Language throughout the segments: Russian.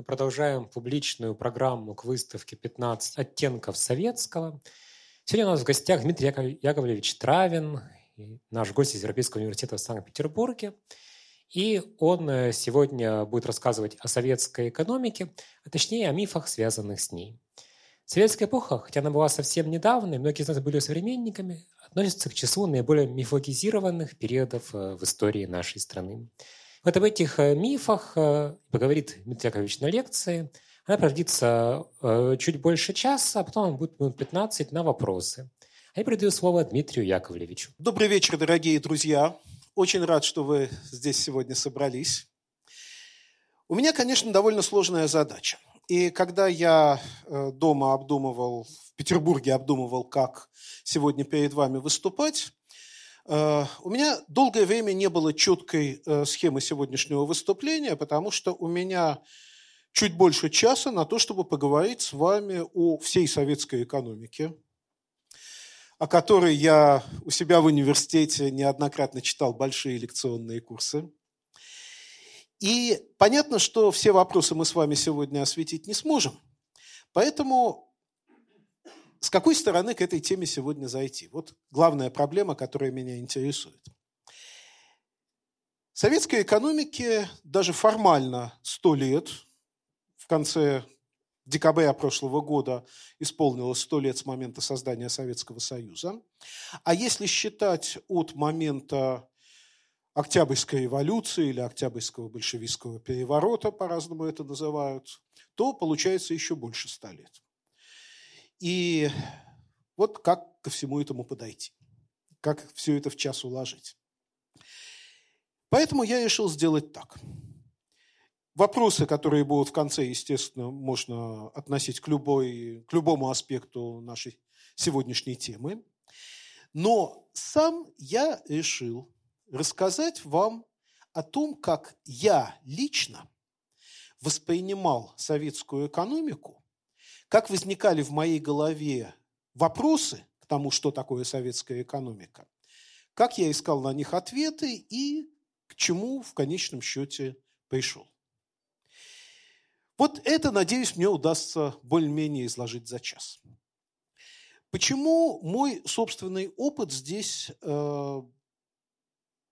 Мы продолжаем публичную программу к выставке «15 оттенков советского». Сегодня у нас в гостях Дмитрий Яковлевич Травин, наш гость из Европейского университета в Санкт-Петербурге. И он э, сегодня будет рассказывать о советской экономике, а точнее о мифах, связанных с ней. Советская эпоха, хотя она была совсем недавно, и многие из нас были современниками, относится к числу наиболее мифологизированных периодов э, в истории нашей страны. Вот об этих э, мифах э, поговорит Дмитрий Яковлевич на лекции. Она продлится э, чуть больше часа, а потом будет минут 15 на вопросы. А я передаю слово Дмитрию Яковлевичу. Добрый вечер, дорогие друзья. Очень рад, что вы здесь сегодня собрались. У меня, конечно, довольно сложная задача. И когда я дома обдумывал, в Петербурге обдумывал, как сегодня перед вами выступать, у меня долгое время не было четкой э, схемы сегодняшнего выступления, потому что у меня чуть больше часа на то, чтобы поговорить с вами о всей советской экономике, о которой я у себя в университете неоднократно читал большие лекционные курсы. И понятно, что все вопросы мы с вами сегодня осветить не сможем. Поэтому с какой стороны к этой теме сегодня зайти? Вот главная проблема, которая меня интересует. Советской экономике даже формально 100 лет. В конце декабря прошлого года исполнилось 100 лет с момента создания Советского Союза. А если считать от момента Октябрьской революции или Октябрьского большевистского переворота, по-разному это называют, то получается еще больше 100 лет. И вот как ко всему этому подойти, как все это в час уложить. Поэтому я решил сделать так. Вопросы, которые будут в конце, естественно, можно относить к, любой, к любому аспекту нашей сегодняшней темы. Но сам я решил рассказать вам о том, как я лично воспринимал советскую экономику как возникали в моей голове вопросы к тому, что такое советская экономика, как я искал на них ответы и к чему в конечном счете пришел. Вот это, надеюсь, мне удастся более-менее изложить за час. Почему мой собственный опыт здесь, э,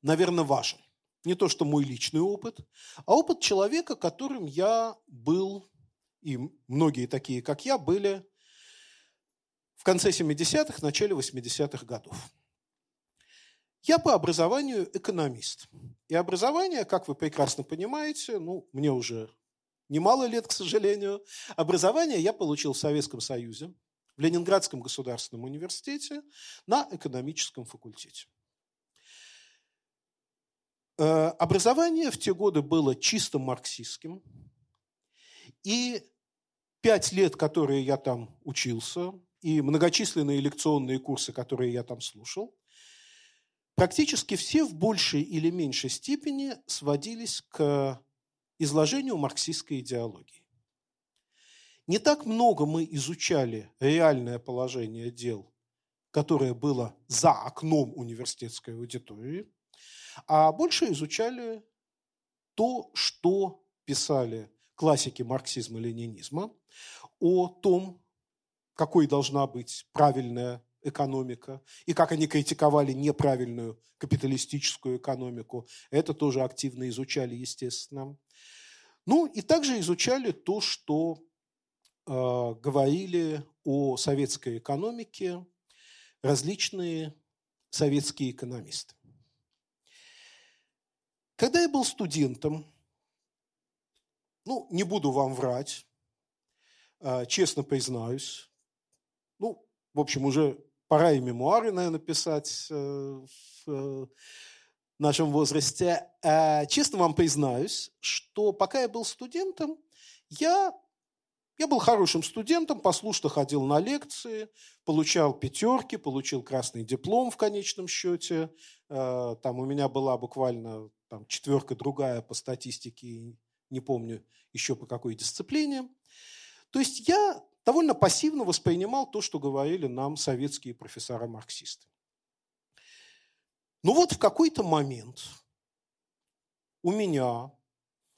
наверное, важен? Не то, что мой личный опыт, а опыт человека, которым я был и многие такие, как я, были в конце 70-х, начале 80-х годов. Я по образованию экономист. И образование, как вы прекрасно понимаете, ну, мне уже немало лет, к сожалению, образование я получил в Советском Союзе, в Ленинградском государственном университете на экономическом факультете. Э, образование в те годы было чисто марксистским, и пять лет, которые я там учился, и многочисленные лекционные курсы, которые я там слушал, практически все в большей или меньшей степени сводились к изложению марксистской идеологии. Не так много мы изучали реальное положение дел, которое было за окном университетской аудитории, а больше изучали то, что писали классики марксизма-ленинизма, о том, какой должна быть правильная экономика, и как они критиковали неправильную капиталистическую экономику. Это тоже активно изучали, естественно. Ну и также изучали то, что э, говорили о советской экономике различные советские экономисты. Когда я был студентом, ну, не буду вам врать, а, честно признаюсь. Ну, в общем, уже пора и мемуары, наверное, писать э, в э, нашем возрасте. А, честно вам признаюсь, что пока я был студентом, я, я был хорошим студентом, послушно ходил на лекции, получал пятерки, получил красный диплом в конечном счете. А, там у меня была буквально там, четверка другая по статистике не помню еще по какой дисциплине. То есть я довольно пассивно воспринимал то, что говорили нам советские профессора-марксисты. Но вот в какой-то момент у меня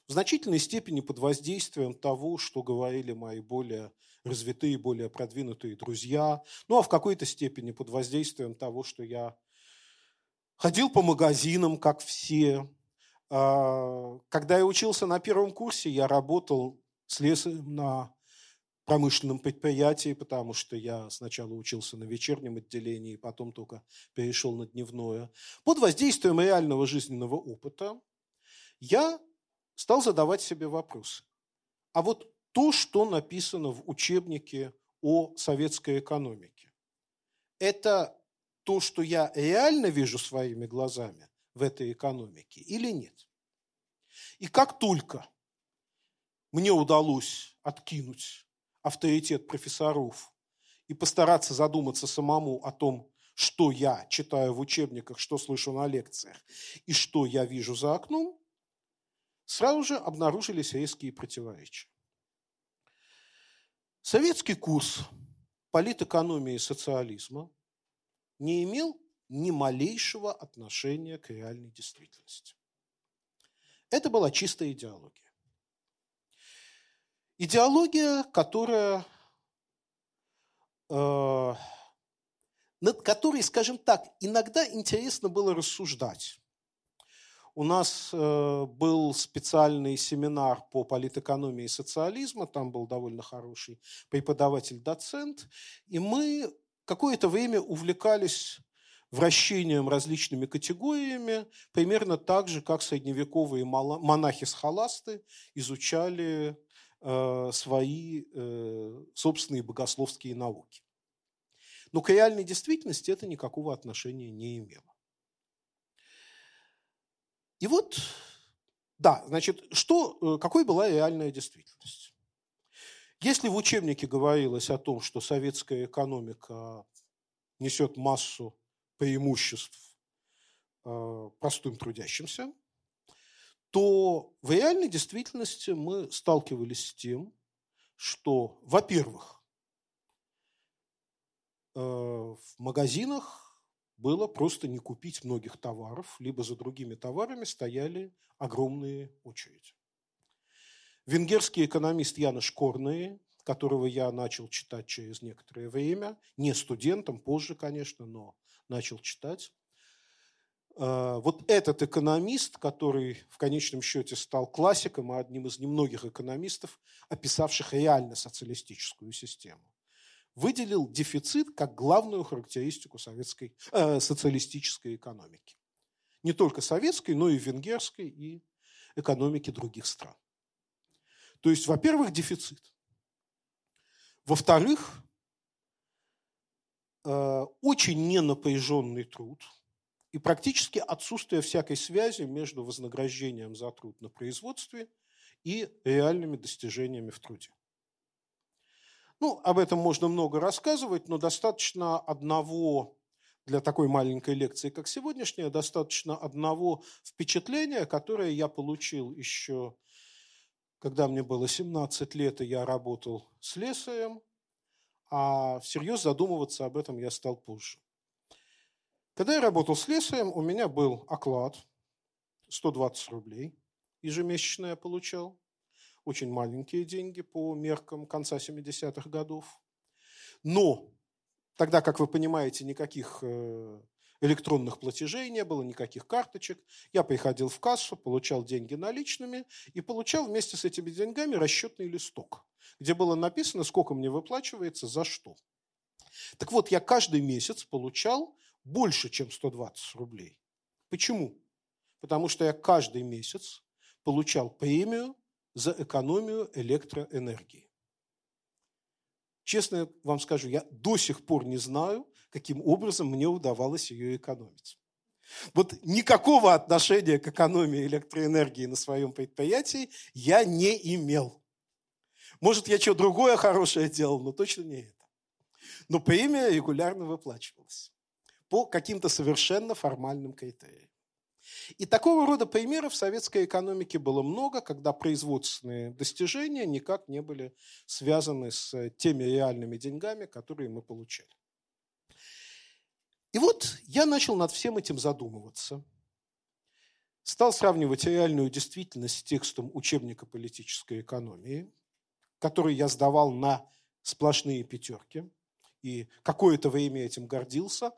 в значительной степени под воздействием того, что говорили мои более развитые, более продвинутые друзья, ну а в какой-то степени под воздействием того, что я ходил по магазинам, как все. А, когда я учился на первом курсе, я работал слесарем на промышленном предприятии, потому что я сначала учился на вечернем отделении, потом только перешел на дневное. Под воздействием реального жизненного опыта я стал задавать себе вопрос. А вот то, что написано в учебнике о советской экономике, это то, что я реально вижу своими глазами в этой экономике или нет? И как только мне удалось откинуть авторитет профессоров и постараться задуматься самому о том, что я читаю в учебниках, что слышу на лекциях и что я вижу за окном, сразу же обнаружились резкие противоречия. Советский курс политэкономии и социализма не имел ни малейшего отношения к реальной действительности. Это была чистая идеология. Идеология, которая, э, над которой, скажем так, иногда интересно было рассуждать. У нас э, был специальный семинар по политэкономии и социализма, там был довольно хороший преподаватель-доцент, и мы какое-то время увлекались вращением различными категориями, примерно так же, как средневековые монахи-схоласты изучали э, свои э, собственные богословские науки. Но к реальной действительности это никакого отношения не имело. И вот, да, значит, что, э, какой была реальная действительность? Если в учебнике говорилось о том, что советская экономика несет массу преимуществ э, простым трудящимся, то в реальной действительности мы сталкивались с тем, что, во-первых, э, в магазинах было просто не купить многих товаров, либо за другими товарами стояли огромные очереди. Венгерский экономист Янош Корные, которого я начал читать через некоторое время, не студентом, позже, конечно, но начал читать. Э, вот этот экономист, который в конечном счете стал классиком и одним из немногих экономистов, описавших реально социалистическую систему, выделил дефицит как главную характеристику советской, э, социалистической экономики. Не только советской, но и венгерской и экономики других стран. То есть, во-первых, дефицит. Во-вторых, очень ненапряженный труд и практически отсутствие всякой связи между вознаграждением за труд на производстве и реальными достижениями в труде. Ну, об этом можно много рассказывать, но достаточно одного для такой маленькой лекции, как сегодняшняя, достаточно одного впечатления, которое я получил еще, когда мне было 17 лет, и я работал с слесарем, а всерьез задумываться об этом я стал позже. Когда я работал с слесарем, у меня был оклад 120 рублей ежемесячно я получал очень маленькие деньги по меркам конца 70-х годов. Но тогда, как вы понимаете, никаких э, электронных платежей не было, никаких карточек. Я приходил в кассу, получал деньги наличными и получал вместе с этими деньгами расчетный листок, где было написано, сколько мне выплачивается, за что. Так вот, я каждый месяц получал больше, чем 120 рублей. Почему? Потому что я каждый месяц получал премию за экономию электроэнергии. Честно вам скажу, я до сих пор не знаю, каким образом мне удавалось ее экономить. Вот никакого отношения к экономии электроэнергии на своем предприятии я не имел. Может, я что другое хорошее делал, но точно не это. Но премия регулярно выплачивалась по каким-то совершенно формальным критериям. И такого рода примеров в советской экономике было много, когда производственные достижения никак не были связаны с теми реальными деньгами, которые мы получали. И вот я начал над всем этим задумываться. стал сравнивать реальную действительность с текстом учебника политической экономии, который я сдавал на сплошные пятерки. И какое-то время этим гордился,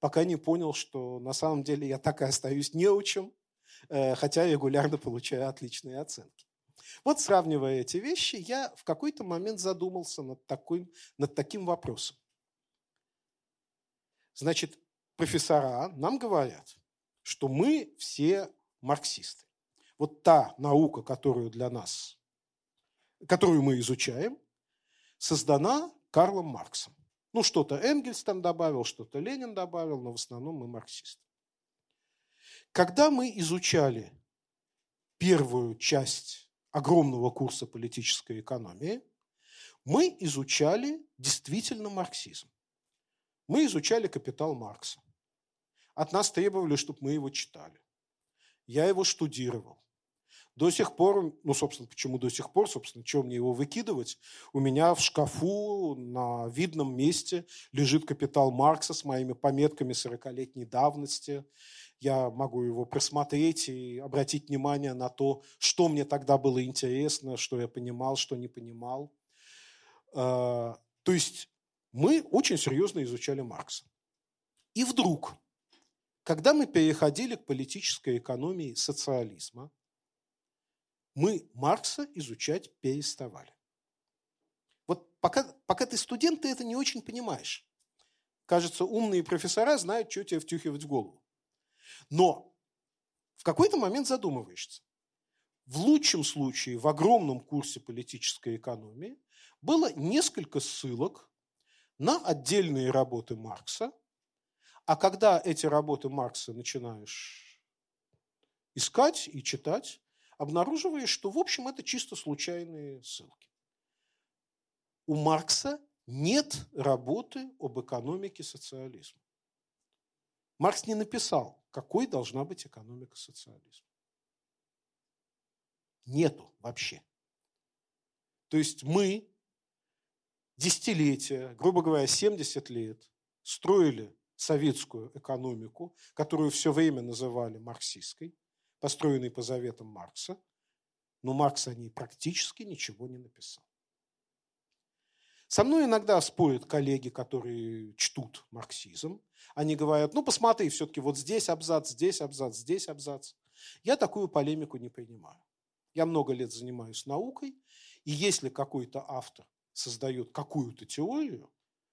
пока не понял, что на самом деле я так и остаюсь неучим, э, хотя регулярно получаю отличные оценки. Вот сравнивая эти вещи, я в какой-то момент задумался над, такой, над таким вопросом. Значит, профессора нам говорят, что мы все марксисты. Вот та наука, которую для нас, которую мы изучаем, создана Карлом Марксом. Ну, что-то Энгельс там добавил, что-то Ленин добавил, но в основном мы марксисты. Когда мы изучали первую часть огромного курса политической экономии, мы изучали действительно марксизм. Мы изучали «Капитал Маркса». От нас требовали, чтобы мы его читали. Я его штудировал. До сих пор, ну, собственно, почему до сих пор, собственно, чем мне его выкидывать? У меня в шкафу на видном месте лежит «Капитал Маркса» с моими пометками 40-летней давности. Я могу его просмотреть и обратить внимание на то, что мне тогда было интересно, что я понимал, что не понимал. А, то есть мы очень серьезно изучали Маркса. И вдруг, когда мы переходили к политической экономии социализма, мы Маркса изучать переставали. Вот пока, пока ты студент, ты это не очень понимаешь. Кажется, умные профессора знают, что тебе втюхивать в голову. Но в какой-то момент задумываешься. В лучшем случае в огромном курсе политической экономии было несколько ссылок на отдельные работы Маркса, а когда эти работы Маркса начинаешь искать и читать, обнаруживаешь, что, в общем, это чисто случайные ссылки. У Маркса нет работы об экономике социализма. Маркс не написал, какой должна быть экономика социализма. Нету вообще. То есть мы десятилетия, грубо говоря, 70 лет, строили советскую экономику, которую все время называли марксистской, построенной по заветам Маркса, но Маркс о ней практически ничего не написал. Со мной иногда спорят коллеги, которые чтут марксизм. Они говорят, ну посмотри, все-таки вот здесь абзац, здесь абзац, здесь абзац. Я такую полемику не принимаю. Я много лет занимаюсь наукой, и если какой-то автор создает какую-то теорию,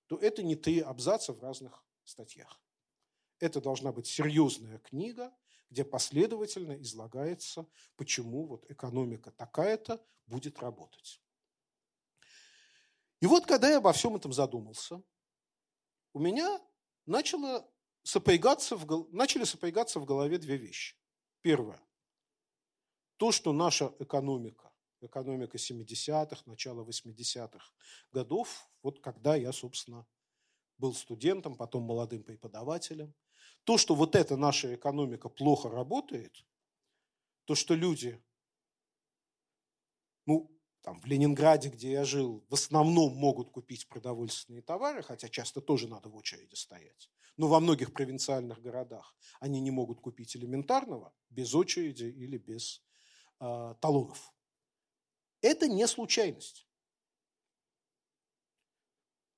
то это не три абзаца в разных статьях. Это должна быть серьезная книга, где последовательно излагается, почему вот экономика такая-то будет работать. И вот когда я обо всем этом задумался, у меня начало сопрягаться в, начали сопрягаться в голове две вещи. Первое. То, что наша экономика, экономика 70-х, начала 80-х годов, вот когда я, собственно, был студентом, потом молодым преподавателем, то, что вот эта наша экономика плохо работает, то, что люди, ну, там, в Ленинграде, где я жил, в основном могут купить продовольственные товары, хотя часто тоже надо в очереди стоять. Но во многих провинциальных городах они не могут купить элементарного без очереди или без э, талонов. Это не случайность.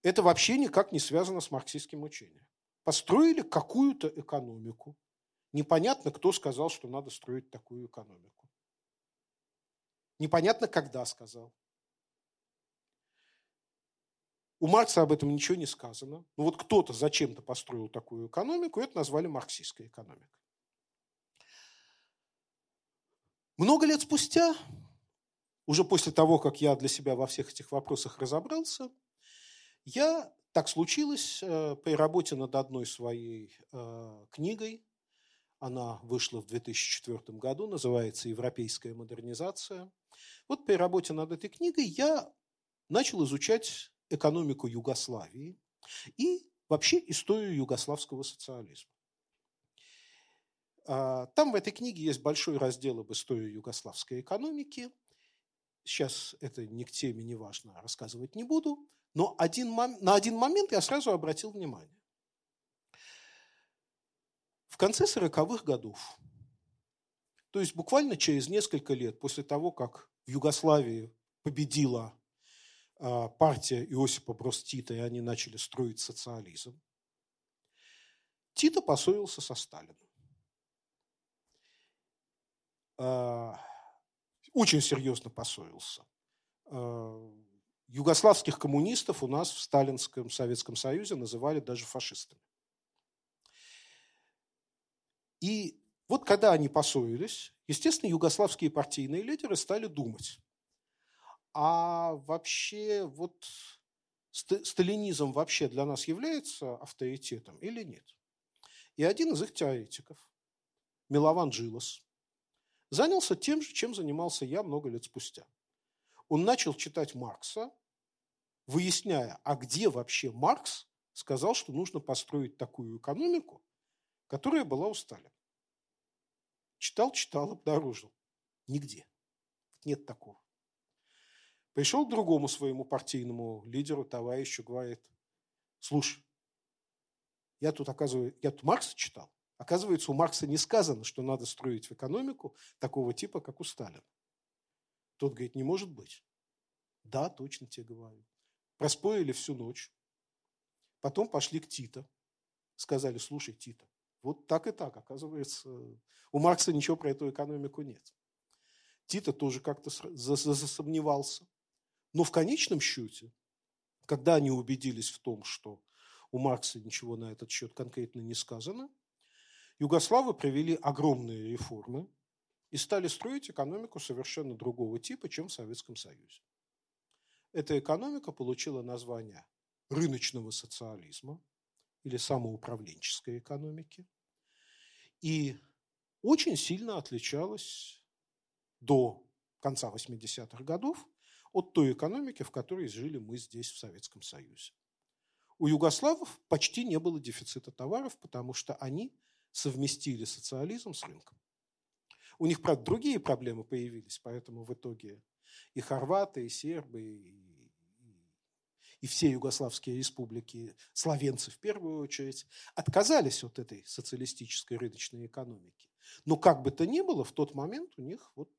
Это вообще никак не связано с марксистским учением. Построили какую-то экономику. Непонятно, кто сказал, что надо строить такую экономику. Непонятно, когда сказал. У Маркса об этом ничего не сказано. Ну вот кто-то зачем-то построил такую экономику, и это назвали марксистской экономикой. Много лет спустя, уже после того, как я для себя во всех этих вопросах разобрался, я, так случилось, э, при работе над одной своей э, книгой, она вышла в 2004 году, называется «Европейская модернизация». Вот при работе над этой книгой я начал изучать экономику Югославии и вообще историю югославского социализма. А, там в этой книге есть большой раздел об истории югославской экономики. Сейчас это ни к теме, не важно, рассказывать не буду. Но один, на один момент я сразу обратил внимание. В конце 40-х годов То есть буквально через несколько лет после того, как в Югославии победила а, партия Иосипа Брос Тита, и они начали строить социализм, Тита поссорился со Сталином. Очень серьезно поссорился. А, югославских коммунистов у нас в Сталинском Советском Союзе называли даже фашистами. И вот когда они поссорились, естественно, югославские партийные лидеры стали думать, а вообще вот сталинизм вообще для нас является авторитетом или нет? И один из их теоретиков, Милован Джилос, занялся тем же, чем занимался я много лет спустя. Он начал читать Маркса, выясняя, а где вообще Маркс сказал, что нужно построить такую экономику, которая была у Сталина. Читал, читал, обнаружил. Нигде. Нет такого. Пришел к другому своему партийному лидеру, товарищу, говорит, слушай, я тут, оказывается, я тут Маркса читал. Оказывается, у Маркса не сказано, что надо строить в экономику такого типа, как у Сталина. Тот говорит, не может быть. Да, точно тебе говорю. Проспорили всю ночь. Потом пошли к Тита. Сказали, слушай, Тита, вот так и так, оказывается, у Маркса ничего про эту экономику нет. Тита тоже как-то засомневался. Но в конечном счете, когда они убедились в том, что у Маркса ничего на этот счет конкретно не сказано, югославы провели огромные реформы и стали строить экономику совершенно другого типа, чем в Советском Союзе. Эта экономика получила название рыночного социализма или самоуправленческой экономики и очень сильно отличалась до конца 80-х годов от той экономики, в которой жили мы здесь, в Советском Союзе. У югославов почти не было дефицита товаров, потому что они совместили социализм с рынком. У них, правда, другие проблемы появились, поэтому в итоге и хорваты, и сербы, и, и все югославские республики, словенцы в первую очередь, отказались от этой социалистической рыночной экономики. Но как бы то ни было, в тот момент у них вот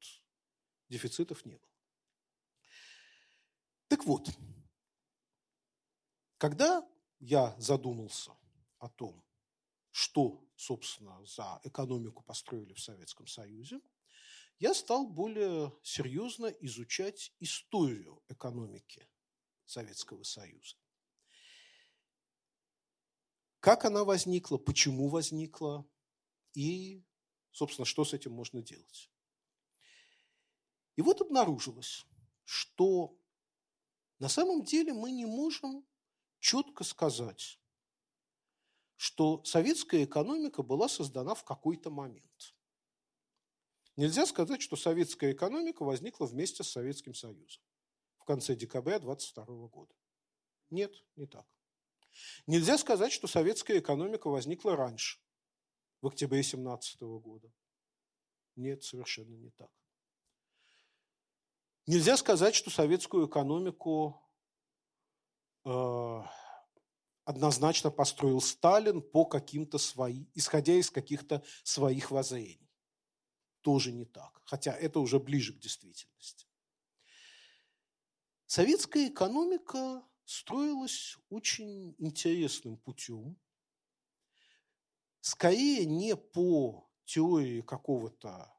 дефицитов не было. Так вот, когда я задумался о том, что, собственно, за экономику построили в Советском Союзе, я стал более серьезно изучать историю экономики Советского Союза. Как она возникла, почему возникла и, собственно, что с этим можно делать. И вот обнаружилось, что на самом деле мы не можем четко сказать, что советская экономика была создана в какой-то момент. Нельзя сказать, что советская экономика возникла вместе с Советским Союзом в конце декабря 22 года. Нет, не так. Нельзя сказать, что советская экономика возникла раньше, в октябре 17 года. Нет, совершенно не так. Нельзя сказать, что советскую экономику э, однозначно построил Сталин по каким-то своим, исходя из каких-то своих воззрений. Тоже не так, хотя это уже ближе к действительности. Советская экономика строилась очень интересным путем, скорее не по теории какого-то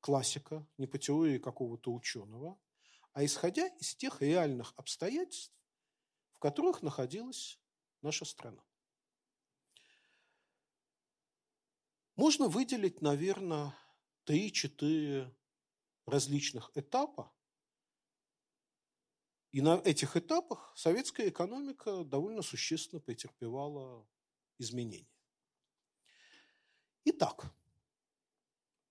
классика, не по теории какого-то ученого, а исходя из тех реальных обстоятельств, в которых находилась наша страна. Можно выделить, наверное, три-четыре различных этапа. И на этих этапах советская экономика довольно существенно претерпевала изменения. Итак,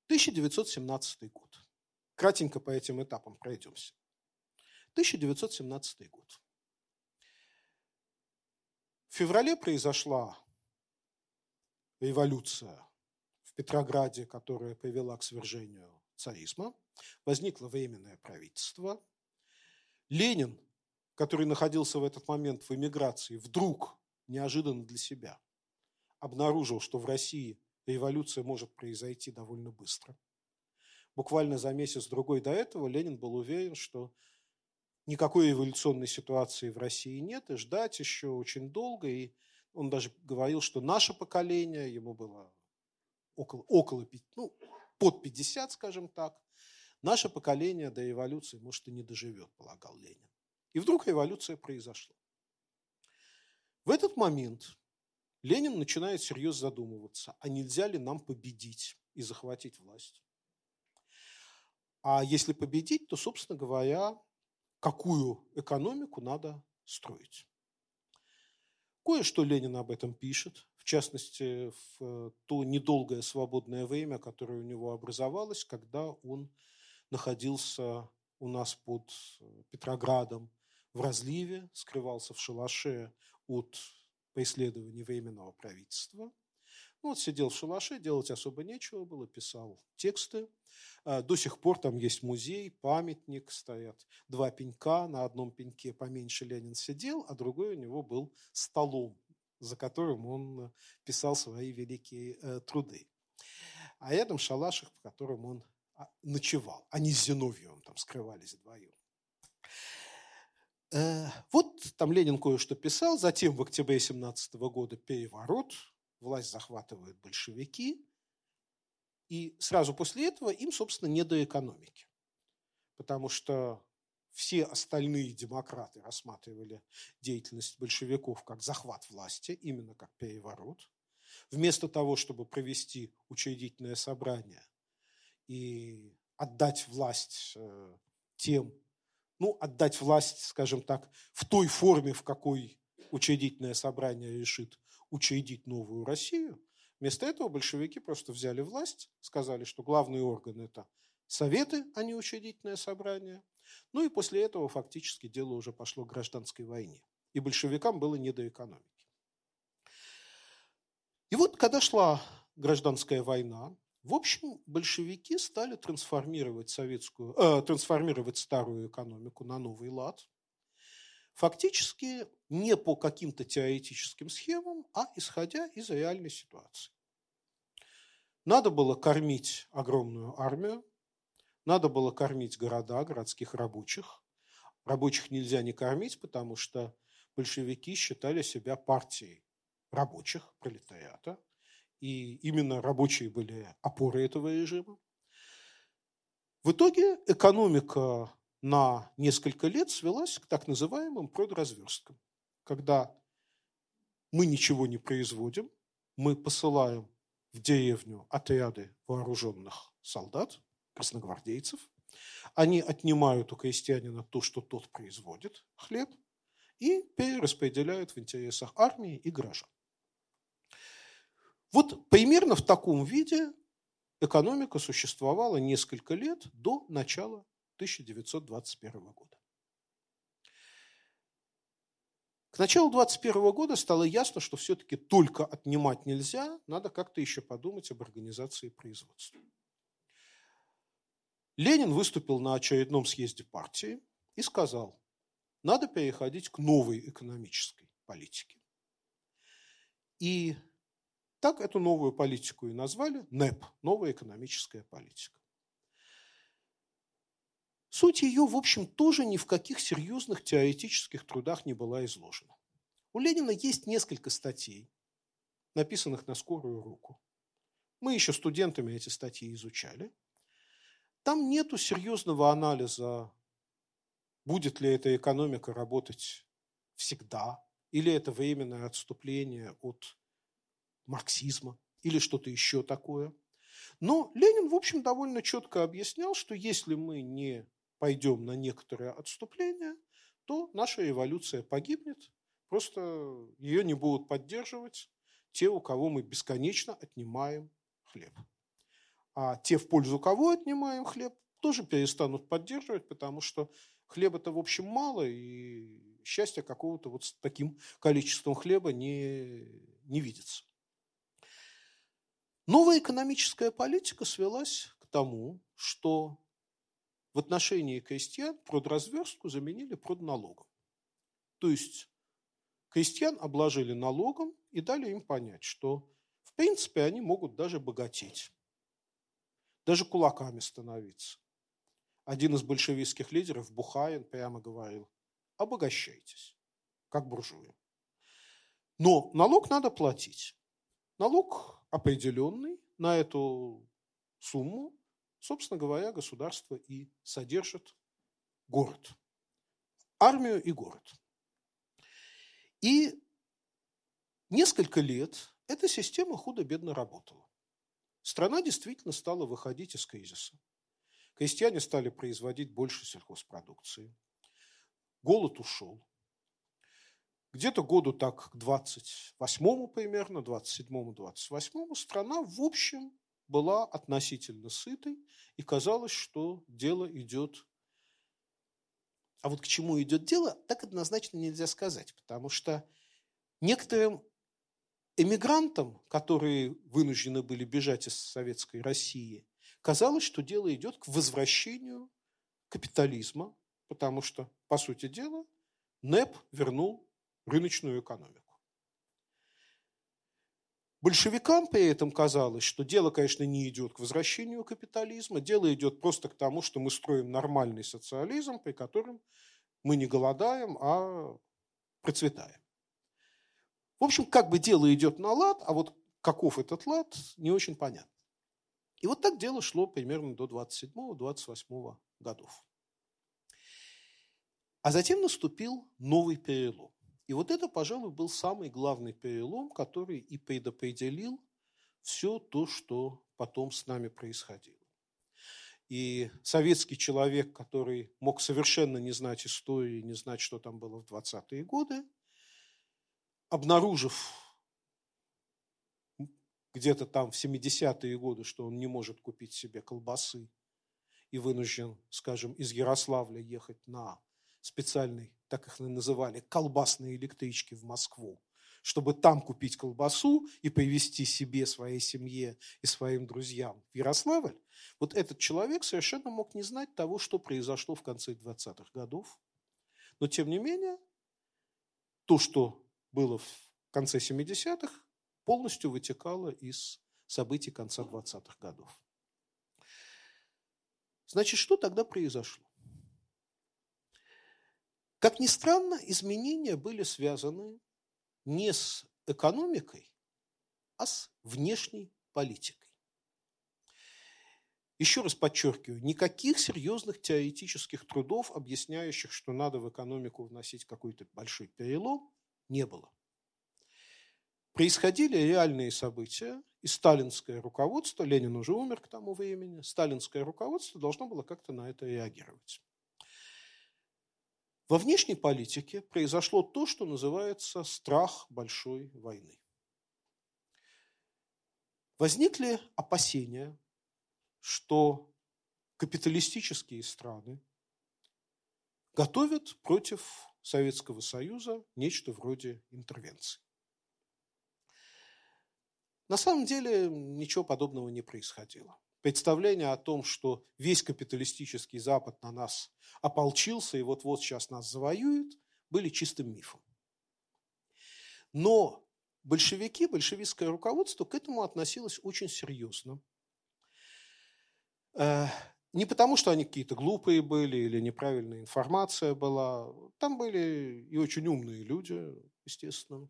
1917 год. Кратенько по этим этапам пройдемся. 1917 год. В феврале произошла революция в Петрограде, которая привела к свержению царизма. Возникло временное правительство. Ленин, который находился в этот момент в эмиграции, вдруг, неожиданно для себя, обнаружил, что в России революция может произойти довольно быстро. буквально за месяц-другой до этого Ленин был уверен, что никакой эволюционной ситуации в России нет, и ждать еще очень долго. И он даже говорил, что наше поколение, ему было около, около ну, под 50, скажем так, наше поколение до эволюции, может, и не доживет, полагал Ленин. И вдруг эволюция произошла. В этот момент Ленин начинает серьезно задумываться, а нельзя ли нам победить и захватить власть. А если победить, то, собственно говоря, какую экономику надо строить. Кое-что Ленин об этом пишет, в частности, в то недолгое свободное время, которое у него образовалось, когда он находился у нас под Петроградом в разливе, скрывался в шалаше от преследований Временного правительства – вот сидел в шалаше, делать особо нечего было, писал тексты. А, до сих пор там есть музей, памятник, стоят два пенька. На одном пеньке поменьше Ленин сидел, а другой у него был столом, за которым он писал свои великие э, труды. А рядом шалашах, в котором он а, ночевал. Они с Зиновьевым там скрывались вдвоем. Э, вот там Ленин кое-что писал, затем в октябре 17 года переворот, власть захватывают большевики, и сразу после этого им, собственно, не до экономики. Потому что все остальные демократы рассматривали деятельность большевиков как захват власти, именно как переворот. Вместо того, чтобы провести учредительное собрание и отдать власть э, тем, ну, отдать власть, скажем так, в той форме, в какой учредительное собрание решит учредить новую Россию. Вместо этого большевики просто взяли власть, сказали, что главный орган – это советы, а не учредительное собрание. Ну и после этого фактически дело уже пошло к гражданской войне. И большевикам было не до экономики. И вот когда шла гражданская война, в общем, большевики стали трансформировать советскую, э, трансформировать старую экономику на новый лад фактически не по каким-то теоретическим схемам, а исходя из реальной ситуации. Надо было кормить огромную армию, надо было кормить города, городских рабочих. Рабочих нельзя не кормить, потому что большевики считали себя партией рабочих, пролетариата, и именно рабочие были опорой этого режима. В итоге экономика на несколько лет свелась к так называемым продразверсткам, когда мы ничего не производим, мы посылаем в деревню отряды вооруженных солдат, красногвардейцев, они отнимают у крестьянина то, что тот производит, хлеб, и перераспределяют в интересах армии и граждан. Вот примерно в таком виде экономика существовала несколько лет до начала 1921 года. К началу 2021 года стало ясно, что все-таки только отнимать нельзя, надо как-то еще подумать об организации производства. Ленин выступил на очередном съезде партии и сказал, надо переходить к новой экономической политике. И так эту новую политику и назвали НЭП – новая экономическая политика. Суть ее, в общем, тоже ни в каких серьезных теоретических трудах не была изложена. У Ленина есть несколько статей, написанных на скорую руку. Мы еще студентами эти статьи изучали. Там нету серьезного анализа, будет ли эта экономика работать всегда, или это временное отступление от марксизма, или что-то еще такое. Но Ленин, в общем, довольно четко объяснял, что если мы не пойдем на некоторое отступление, то наша эволюция погибнет, просто ее не будут поддерживать те, у кого мы бесконечно отнимаем хлеб. А те, в пользу кого отнимаем хлеб, тоже перестанут поддерживать, потому что хлеба-то, в общем, мало, и счастья какого-то вот с таким количеством хлеба не, не видится. Новая экономическая политика свелась к тому, что в отношении крестьян продразверстку заменили продналогом. То есть крестьян обложили налогом и дали им понять, что в принципе они могут даже богатеть. даже кулаками становиться. Один из большевистских лидеров, Бухаин, прямо говорил, обогащайтесь, как буржуи. Но налог надо платить. Налог определенный на эту сумму, собственно говоря, государство и содержит город. Армию и город. И несколько лет эта система худо-бедно работала. Страна действительно стала выходить из кризиса. Крестьяне стали производить больше сельхозпродукции. Голод ушел. Где-то году так к 28-му примерно, 27-му, 28-му страна в общем была относительно сытой, и казалось, что дело идет а вот к чему идет дело, так однозначно нельзя сказать, потому что некоторым эмигрантам, которые вынуждены были бежать из советской России, казалось, что дело идет к возвращению капитализма, потому что, по сути дела, НЭП вернул рыночную экономику. Большевикам при этом казалось, что дело, конечно, не идет к возвращению капитализма, дело идет просто к тому, что мы строим нормальный социализм, при котором мы не голодаем, а процветаем. В общем, как бы дело идет на лад, а вот каков этот лад, не очень понятно. И вот так дело шло примерно до 27-28 годов. А затем наступил новый перелом. И вот это, пожалуй, был самый главный перелом, который и предопределил все то, что потом с нами происходило. И советский человек, который мог совершенно не знать истории, не знать, что там было в 20-е годы, обнаружив где-то там в 70-е годы, что он не может купить себе колбасы и вынужден, скажем, из Ярославля ехать на специальный, так их называли, колбасные электрички в Москву, чтобы там купить колбасу и привезти себе, своей семье и своим друзьям в Ярославль, вот этот человек совершенно мог не знать того, что произошло в конце 20-х годов. Но, тем не менее, то, что было в конце 70-х, полностью вытекало из событий конца 20-х годов. Значит, что тогда произошло? Как ни странно, изменения были связаны не с экономикой, а с внешней политикой. Еще раз подчеркиваю, никаких серьезных теоретических трудов, объясняющих, что надо в экономику вносить какой-то большой перелом, не было. Происходили реальные события, и сталинское руководство, Ленин уже умер к тому времени, сталинское руководство должно было как-то на это реагировать. Во внешней политике произошло то, что называется страх большой войны. Возникли опасения, что капиталистические страны готовят против Советского Союза нечто вроде интервенции. На самом деле ничего подобного не происходило представление о том, что весь капиталистический Запад на нас ополчился и вот-вот сейчас нас завоюет, были чистым мифом. Но большевики, большевистское руководство к этому относилось очень серьезно. Э, не потому, что они какие-то глупые были или неправильная информация была. Там были и очень умные люди, естественно.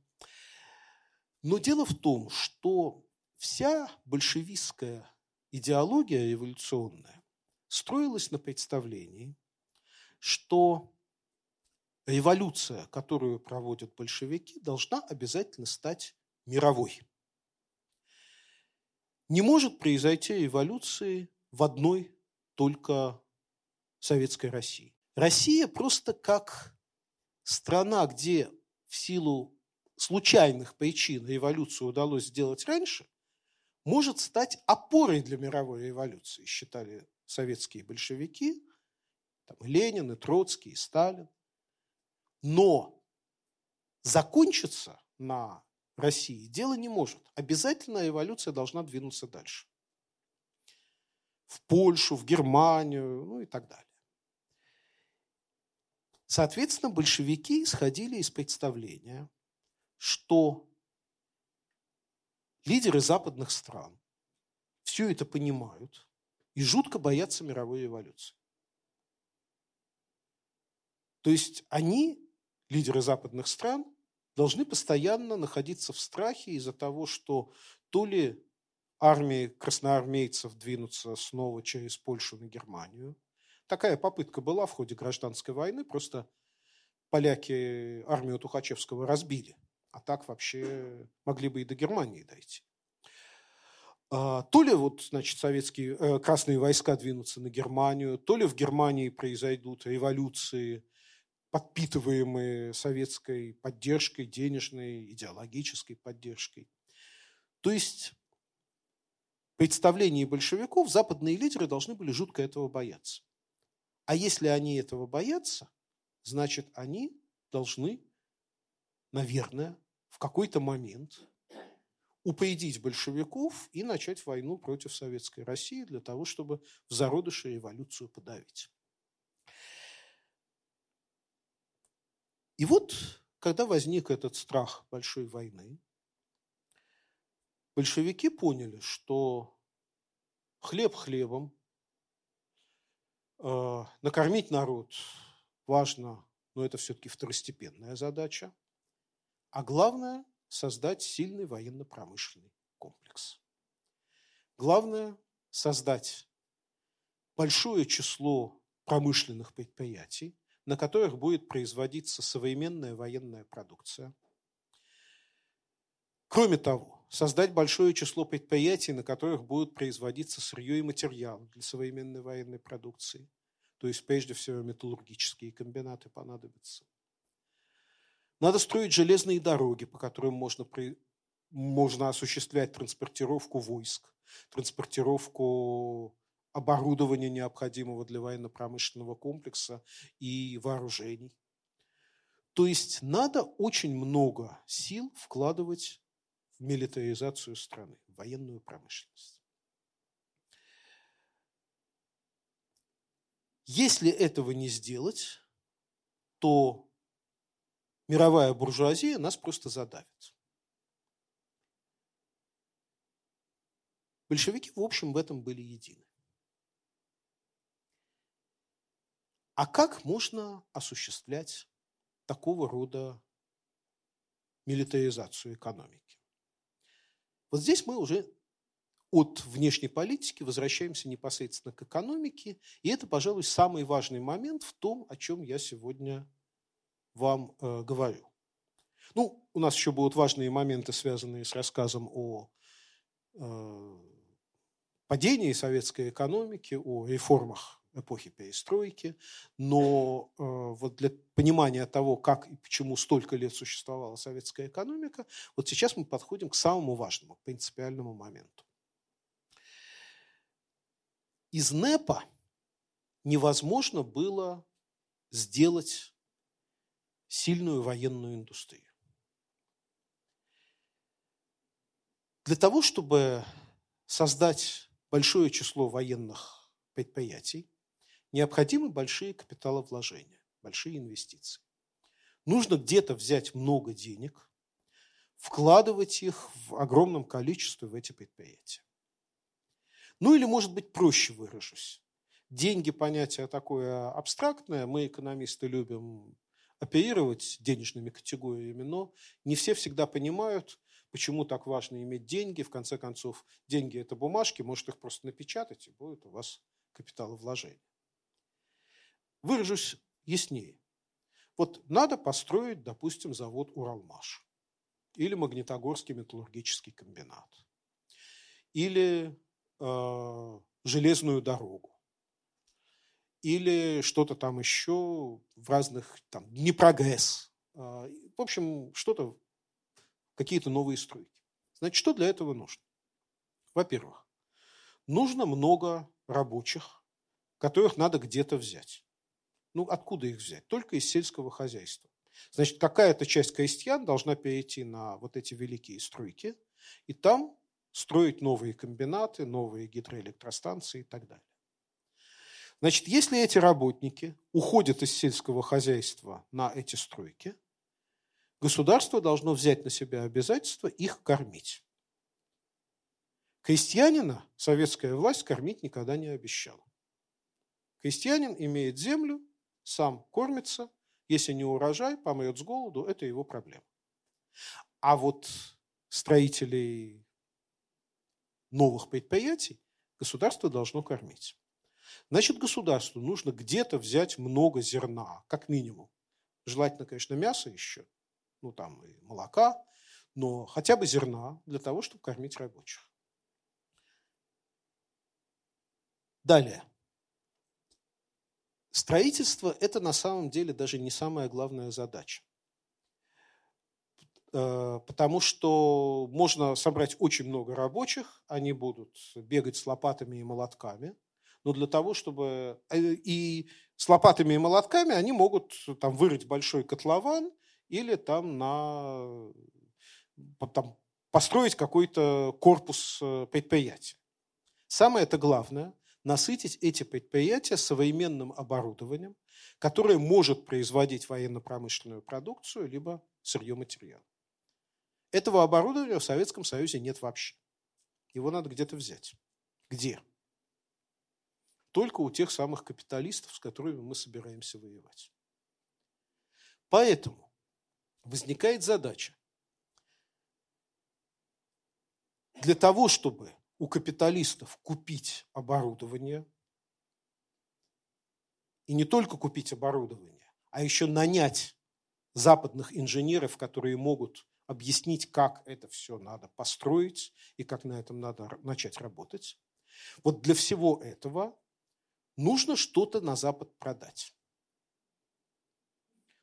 Но дело в том, что вся большевистская идеология революционная строилась на представлении, что революция, которую проводят большевики, должна обязательно стать мировой. Не может произойти революции в одной только советской России. Россия просто как страна, где в силу случайных причин революцию удалось сделать раньше, может стать опорой для мировой революции, считали советские большевики, там и Ленин, и Троцкий, и Сталин. Но закончиться на России дело не может. Обязательно революция должна двинуться дальше. В Польшу, в Германию, ну и так далее. Соответственно, большевики исходили из представления, что Лидеры западных стран все это понимают и жутко боятся мировой революции. То есть они, лидеры западных стран, должны постоянно находиться в страхе из-за того, что то ли армии красноармейцев двинутся снова через Польшу на Германию. Такая попытка была в ходе гражданской войны, просто поляки армию Тухачевского разбили, а так вообще могли бы и до Германии дойти. А, то ли вот, значит, советские э, красные войска двинутся на Германию, то ли в Германии произойдут революции, подпитываемые советской поддержкой, денежной, идеологической поддержкой. То есть представлении большевиков западные лидеры должны были жутко этого бояться. А если они этого боятся, значит, они должны, наверное, в какой-то момент упредить большевиков и начать войну против Советской России для того, чтобы в зародыше революцию подавить. И вот, когда возник этот страх большой войны, большевики поняли, что хлеб хлебом, э, накормить народ важно, но это все-таки второстепенная задача, а главное – создать сильный военно-промышленный комплекс. Главное – создать большое число промышленных предприятий, на которых будет производиться современная военная продукция. Кроме того, создать большое число предприятий, на которых будут производиться сырье и материалы для современной военной продукции. То есть, прежде всего, металлургические комбинаты понадобятся. Надо строить железные дороги, по которым можно, можно осуществлять транспортировку войск, транспортировку оборудования, необходимого для военно-промышленного комплекса и вооружений. То есть надо очень много сил вкладывать в милитаризацию страны, в военную промышленность. Если этого не сделать, то мировая буржуазия нас просто задавит. Большевики, в общем, в этом были едины. А как можно осуществлять такого рода милитаризацию экономики? Вот здесь мы уже от внешней политики возвращаемся непосредственно к экономике, и это, пожалуй, самый важный момент в том, о чем я сегодня вам э, говорю. Ну, у нас еще будут важные моменты, связанные с рассказом о э, падении советской экономики, о реформах эпохи перестройки, но э, вот для понимания того, как и почему столько лет существовала советская экономика, вот сейчас мы подходим к самому важному, принципиальному моменту. Из НЭПа невозможно было сделать сильную военную индустрию. Для того, чтобы создать большое число военных предприятий, необходимы большие капиталовложения, большие инвестиции. Нужно где-то взять много денег, вкладывать их в огромном количестве в эти предприятия. Ну или, может быть, проще выражусь. Деньги – понятие такое абстрактное, мы, экономисты, любим оперировать денежными категориями, но не все всегда понимают, почему так важно иметь деньги. В конце концов, деньги – это бумажки, может их просто напечатать, и будет у вас капиталовложение. Выражусь яснее. Вот надо построить, допустим, завод «Уралмаш» или Магнитогорский металлургический комбинат или э, железную дорогу или что-то там еще в разных, там, не прогресс. Э, в общем, что-то, какие-то новые стройки. Значит, что для этого нужно? Во-первых, нужно много рабочих, которых надо где-то взять. Ну, откуда их взять? Только из сельского хозяйства. Значит, какая-то часть крестьян должна перейти на вот эти великие стройки, и там строить новые комбинаты, новые гидроэлектростанции и так далее. Значит, если эти работники уходят из сельского хозяйства на эти стройки, государство должно взять на себя обязательство их кормить. Крестьянина советская власть кормить никогда не обещала. Крестьянин имеет землю, сам кормится, если не урожай, помрет с голоду, это его проблема. А вот строителей новых предприятий государство должно кормить. Значит, государству нужно где-то взять много зерна, как минимум. Желательно, конечно, мясо еще, ну там и молока, но хотя бы зерна для того, чтобы кормить рабочих. Далее. Строительство – это на самом деле даже не самая главная задача. Э, потому что можно собрать очень много рабочих, они будут бегать с лопатами и молотками, но для того, чтобы... Э, и с лопатами и молотками они могут там вырыть большой котлован или там на... Там, построить какой-то корпус э, предприятия. Самое это главное – насытить эти предприятия современным оборудованием, которое может производить военно-промышленную продукцию либо сырье-материал. Этого оборудования в Советском Союзе нет вообще. Его надо где-то взять. Где? Только у тех самых капиталистов, с которыми мы собираемся воевать. Поэтому возникает задача для того, чтобы у капиталистов купить оборудование, и не только купить оборудование, а еще нанять западных инженеров, которые могут объяснить, как это все надо построить и как на этом надо начать работать. Вот для всего этого нужно что-то на Запад продать.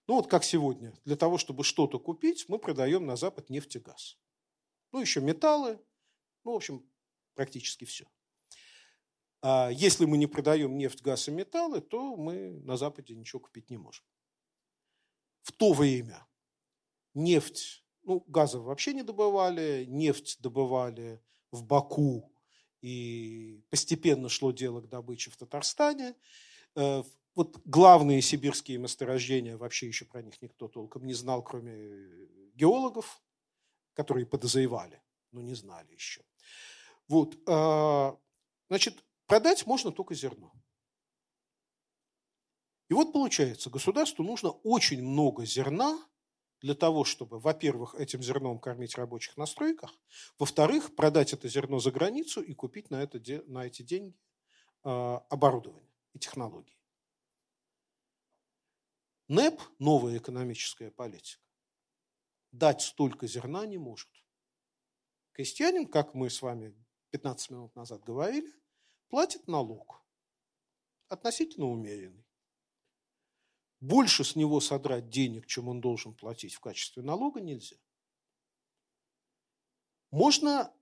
Ну вот как сегодня, для того, чтобы что-то купить, мы продаем на Запад нефть и газ. Ну еще металлы, ну в общем практически все. А если мы не продаем нефть, газ и металлы, то мы на Западе ничего купить не можем. В то время нефть, ну, газа вообще не добывали, нефть добывали в Баку, и постепенно шло дело к добыче в Татарстане. Э, вот главные сибирские месторождения, вообще еще про них никто толком не знал, кроме геологов, которые подозревали, но не знали еще. Вот, а, значит, продать можно только зерно. И вот получается, государству нужно очень много зерна для того, чтобы, во-первых, этим зерном кормить рабочих на стройках, во-вторых, продать это зерно за границу и купить на, это, на эти деньги а, оборудование и технологии. НЭП, новая экономическая политика, дать столько зерна не может. Крестьянин, как мы с вами 15 минут назад говорили, платит налог. Относительно умеренный. Больше с него содрать денег, чем он должен платить в качестве налога, нельзя. Можно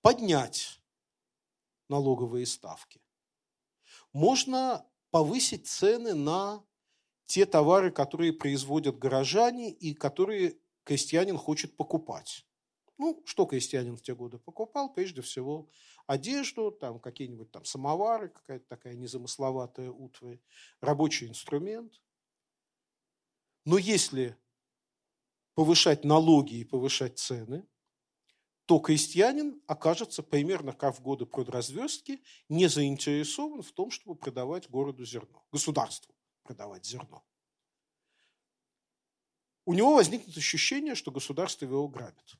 поднять налоговые ставки. Можно повысить цены на те товары, которые производят горожане и которые крестьянин хочет покупать. Ну, что крестьянин в те годы покупал? Прежде всего одежду, там какие-нибудь там самовары, какая-то такая незамысловатая утварь, рабочий инструмент. Но если повышать налоги и повышать цены, то крестьянин окажется примерно как в годы продразверстки не заинтересован в том, чтобы продавать городу зерно, государству продавать зерно. У него возникнет ощущение, что государство его грабит.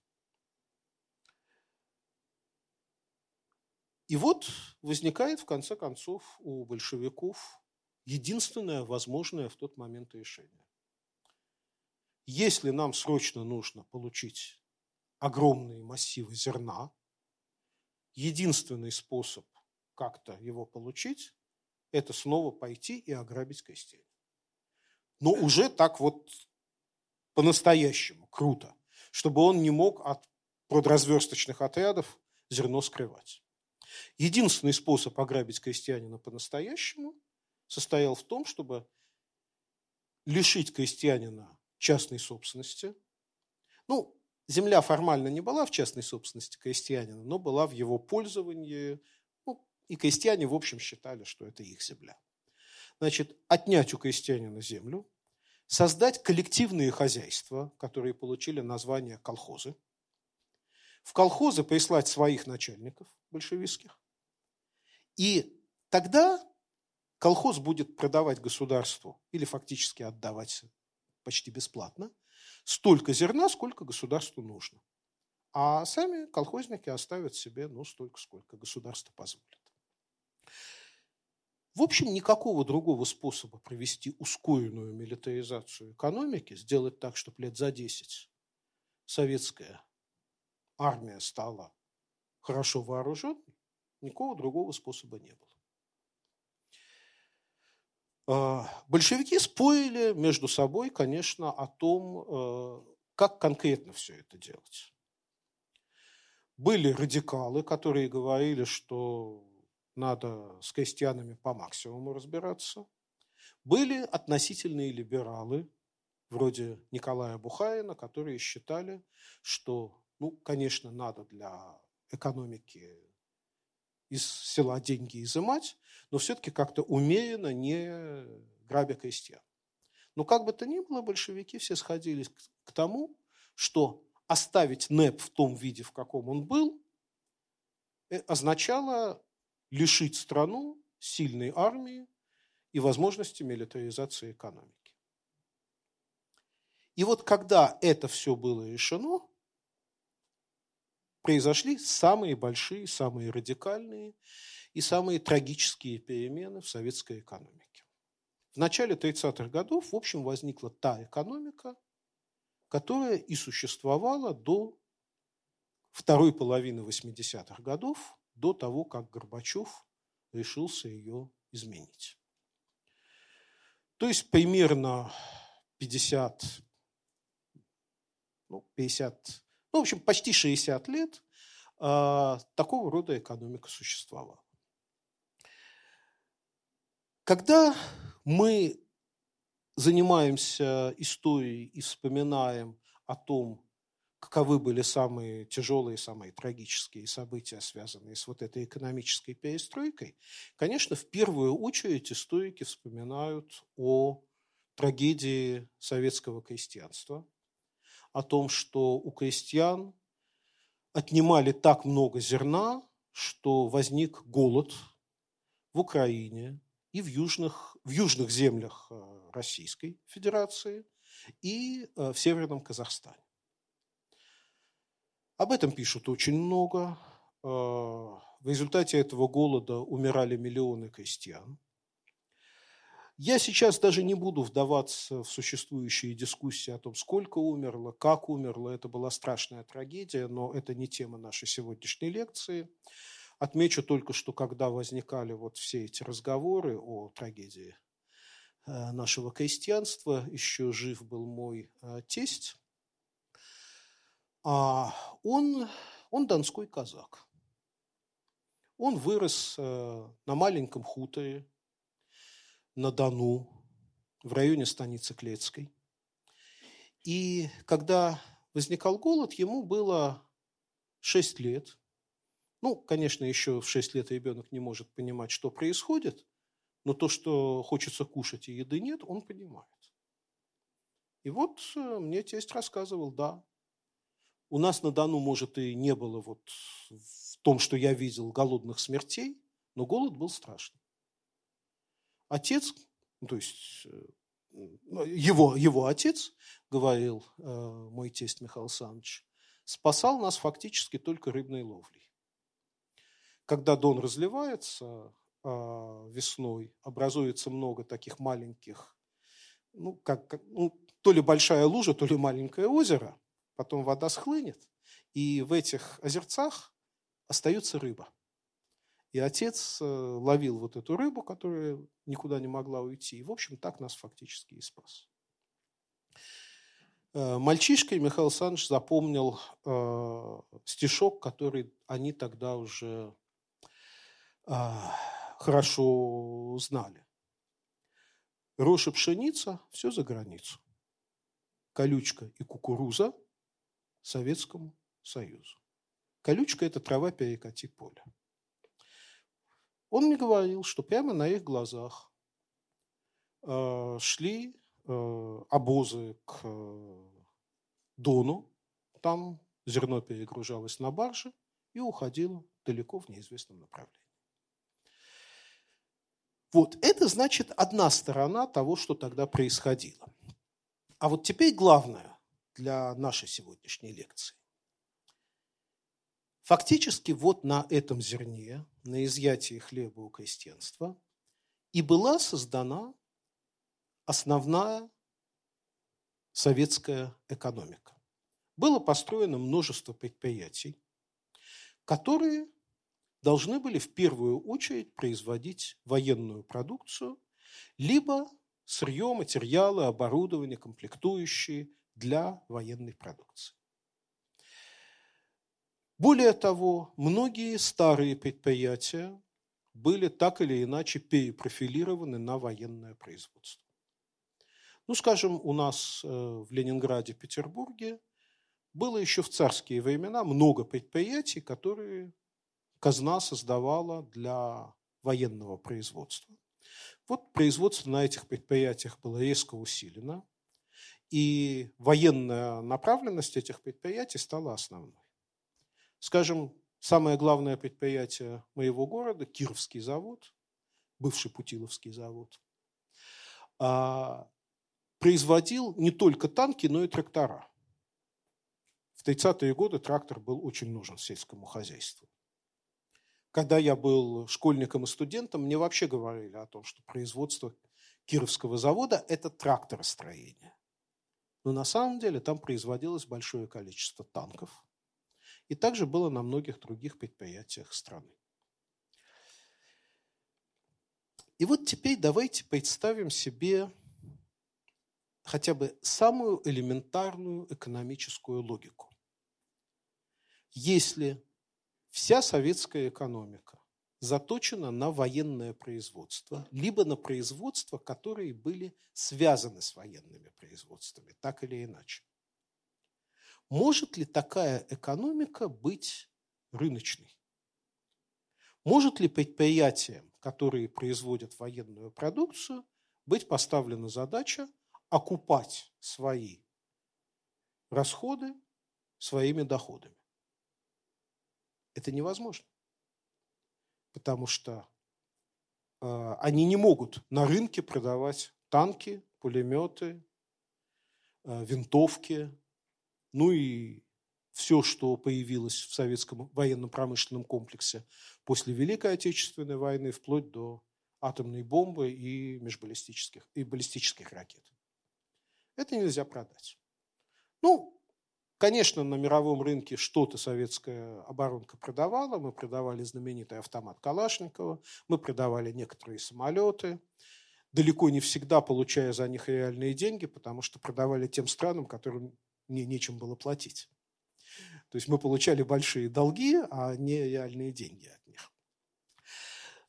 И вот возникает, в конце концов, у большевиков единственное возможное в тот момент решение. Если нам срочно нужно получить огромные массивы зерна, единственный способ как-то его получить, это снова пойти и ограбить крестьян. Но уже так вот по-настоящему, круто, чтобы он не мог от продразверсточных отрядов зерно скрывать. Единственный способ ограбить крестьянина по-настоящему состоял в том, чтобы лишить крестьянина частной собственности. Ну, земля формально не была в частной собственности крестьянина, но была в его пользовании. Ну, и крестьяне, в общем, считали, что это их земля. Значит, отнять у крестьянина землю, создать коллективные хозяйства, которые получили название колхозы, в колхозы прислать своих начальников большевистских. И тогда колхоз будет продавать государству или фактически отдавать почти бесплатно столько зерна, сколько государству нужно. А сами колхозники оставят себе ну, столько, сколько государство позволит. В общем, никакого другого способа провести ускоренную милитаризацию экономики, сделать так, чтобы лет за 10 советская армия стала хорошо вооруженной, никакого другого способа не было. А, большевики спорили между собой, конечно, о том, э, как конкретно все это делать. Были радикалы, которые говорили, что надо с крестьянами по максимуму разбираться. Были относительные либералы, вроде Николая Бухарина, которые считали, что, ну, конечно, надо для экономики из села деньги изымать, но все-таки как-то умеренно, не грабя крестьян. Но как бы то ни было, большевики все сходились к тому, что оставить НЭП в том виде, в каком он был, э, означало лишить страну сильной армии и возможности милитаризации экономики. И вот когда это все было решено, произошли самые большие, самые радикальные и самые трагические перемены в советской экономике. В начале 30-х годов, в общем, возникла та экономика, которая и существовала до второй половины 80-х годов, до того, как Горбачев решился ее изменить. То есть примерно 50, ну, 50, ну, в общем, почти 60 лет э, такого рода экономика существовала. Когда мы занимаемся историей и вспоминаем о том, каковы были самые тяжелые, самые трагические события, связанные с вот этой экономической перестройкой, конечно, в первую очередь историки вспоминают о трагедии советского крестьянства, о том, что у крестьян отнимали так много зерна, что возник голод в Украине и в южных, в южных землях э, Российской Федерации и э, в Северном Казахстане. Об этом пишут очень много. Э, в результате этого голода умирали миллионы крестьян. Я сейчас даже не буду вдаваться в существующие дискуссии о том, сколько умерло, как умерло. Это была страшная трагедия, но это не тема нашей сегодняшней лекции. Отмечу только, что когда возникали вот все эти разговоры о трагедии э, нашего крестьянства, еще жив был мой тесть, а он, он донской казак. Он вырос э, на маленьком хуторе на Дону, в районе станицы Клецкой. И когда возникал голод, ему было 6 лет. Ну, конечно, еще в 6 лет ребенок не может понимать, что происходит, но то, что хочется кушать и еды нет, он понимает. И вот э, мне тесть рассказывал, да, у нас на Дону, может, и не было вот в том, что я видел, голодных смертей, но голод был страшный. Отец, ну, то есть э, ну, его, его отец, говорил э, мой тесть Михаил Александрович, спасал нас фактически только рыбной ловлей. Когда Дон разливается э, весной, образуется много таких маленьких, ну, как ну, то ли большая лужа, то ли маленькое озеро – потом вода схлынет, и в этих озерцах остается рыба. И отец э, ловил вот эту рыбу, которая никуда не могла уйти. И, в общем, так нас фактически и спас. Э, мальчишкой Михаил Александрович запомнил э, стишок, который они тогда уже э, хорошо знали. Рожь пшеница – все за границу. Колючка и кукуруза Советскому Союзу. Колючка – это трава перекати поля. Он мне говорил, что прямо на их глазах э, шли э, обозы к э, Дону, там зерно перегружалось на баржи и уходило далеко в неизвестном направлении. Вот это значит одна сторона того, что тогда происходило. А вот теперь главное для нашей сегодняшней лекции. Фактически вот на этом зерне, на изъятии хлеба у крестьянства, и была создана основная советская экономика. Было построено множество предприятий, которые должны были в первую очередь производить военную продукцию, либо сырье, материалы, оборудование, комплектующие для военной продукции. Более того, многие старые предприятия были так или иначе перепрофилированы на военное производство. Ну, скажем, у нас э, в Ленинграде, Петербурге было еще в царские времена много предприятий, которые казна создавала для военного производства. Вот производство на этих предприятиях было резко усилено, и военная направленность этих предприятий стала основной. Скажем, самое главное предприятие моего города, Кировский завод, бывший Путиловский завод, а, производил не только танки, но и трактора. В 30-е годы трактор был очень нужен сельскому хозяйству. Когда я был школьником и студентом, мне вообще говорили о том, что производство Кировского завода – это тракторостроение. Но на самом деле там производилось большое количество танков. И также было на многих других предприятиях страны. И вот теперь давайте представим себе хотя бы самую элементарную экономическую логику. Если Вся советская экономика заточена на военное производство, либо на производства, которые были связаны с военными производствами, так или иначе. Может ли такая экономика быть рыночной? Может ли предприятиям, которые производят военную продукцию, быть поставлена задача окупать свои расходы своими доходами? Это невозможно. Потому что э, они не могут на рынке продавать танки, пулеметы, э, винтовки, ну и все, что появилось в советском военно-промышленном комплексе после Великой Отечественной войны, вплоть до атомной бомбы и межбаллистических и баллистических ракет. Это нельзя продать. Ну, Конечно, на мировом рынке что-то советская оборонка продавала. Мы продавали знаменитый автомат Калашникова, мы продавали некоторые самолеты, далеко не всегда получая за них реальные деньги, потому что продавали тем странам, которым не, нечем было платить. То есть мы получали большие долги, а не реальные деньги от них.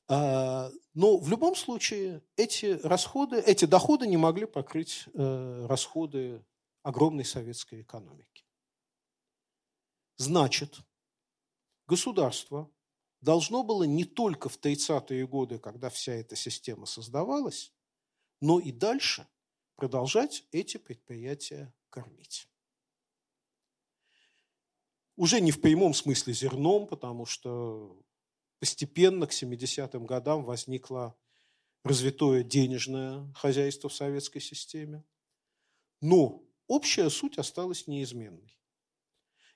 А, но в любом случае эти расходы, эти доходы не могли покрыть э, расходы огромной советской экономики. Значит, государство должно было не только в 30-е годы, когда вся эта система создавалась, но и дальше продолжать эти предприятия кормить. Уже не в прямом смысле зерном, потому что постепенно к 70-м годам возникло развитое денежное хозяйство в советской системе. Но общая суть осталась неизменной.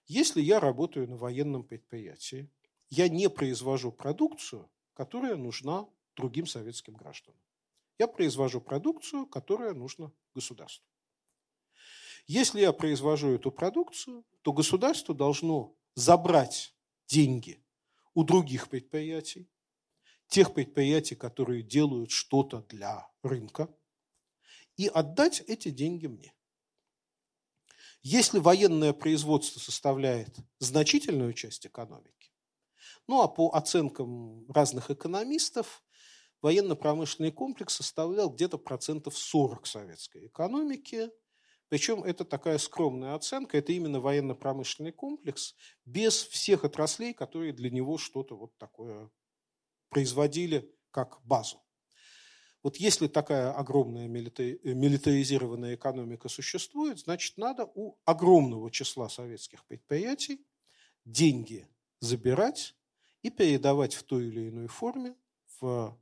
Если я работаю на военном предприятии, я не произвожу продукцию, которая нужна другим советским гражданам. Я произвожу продукцию, которая нужна государству. Если я произвожу эту продукцию, то государство должно забрать деньги у других предприятий, тех предприятий, которые делают что-то для рынка, и отдать эти деньги мне. Если военное производство составляет значительную часть экономики, ну а по оценкам разных экономистов, военно-промышленный комплекс составлял где-то процентов 40 советской экономики, причем это такая скромная оценка, это именно военно-промышленный комплекс без всех отраслей, которые для него что-то вот такое производили как базу. Вот если такая огромная милитаризированная экономика существует, значит, надо у огромного числа советских предприятий деньги забирать и передавать в той или иной форме в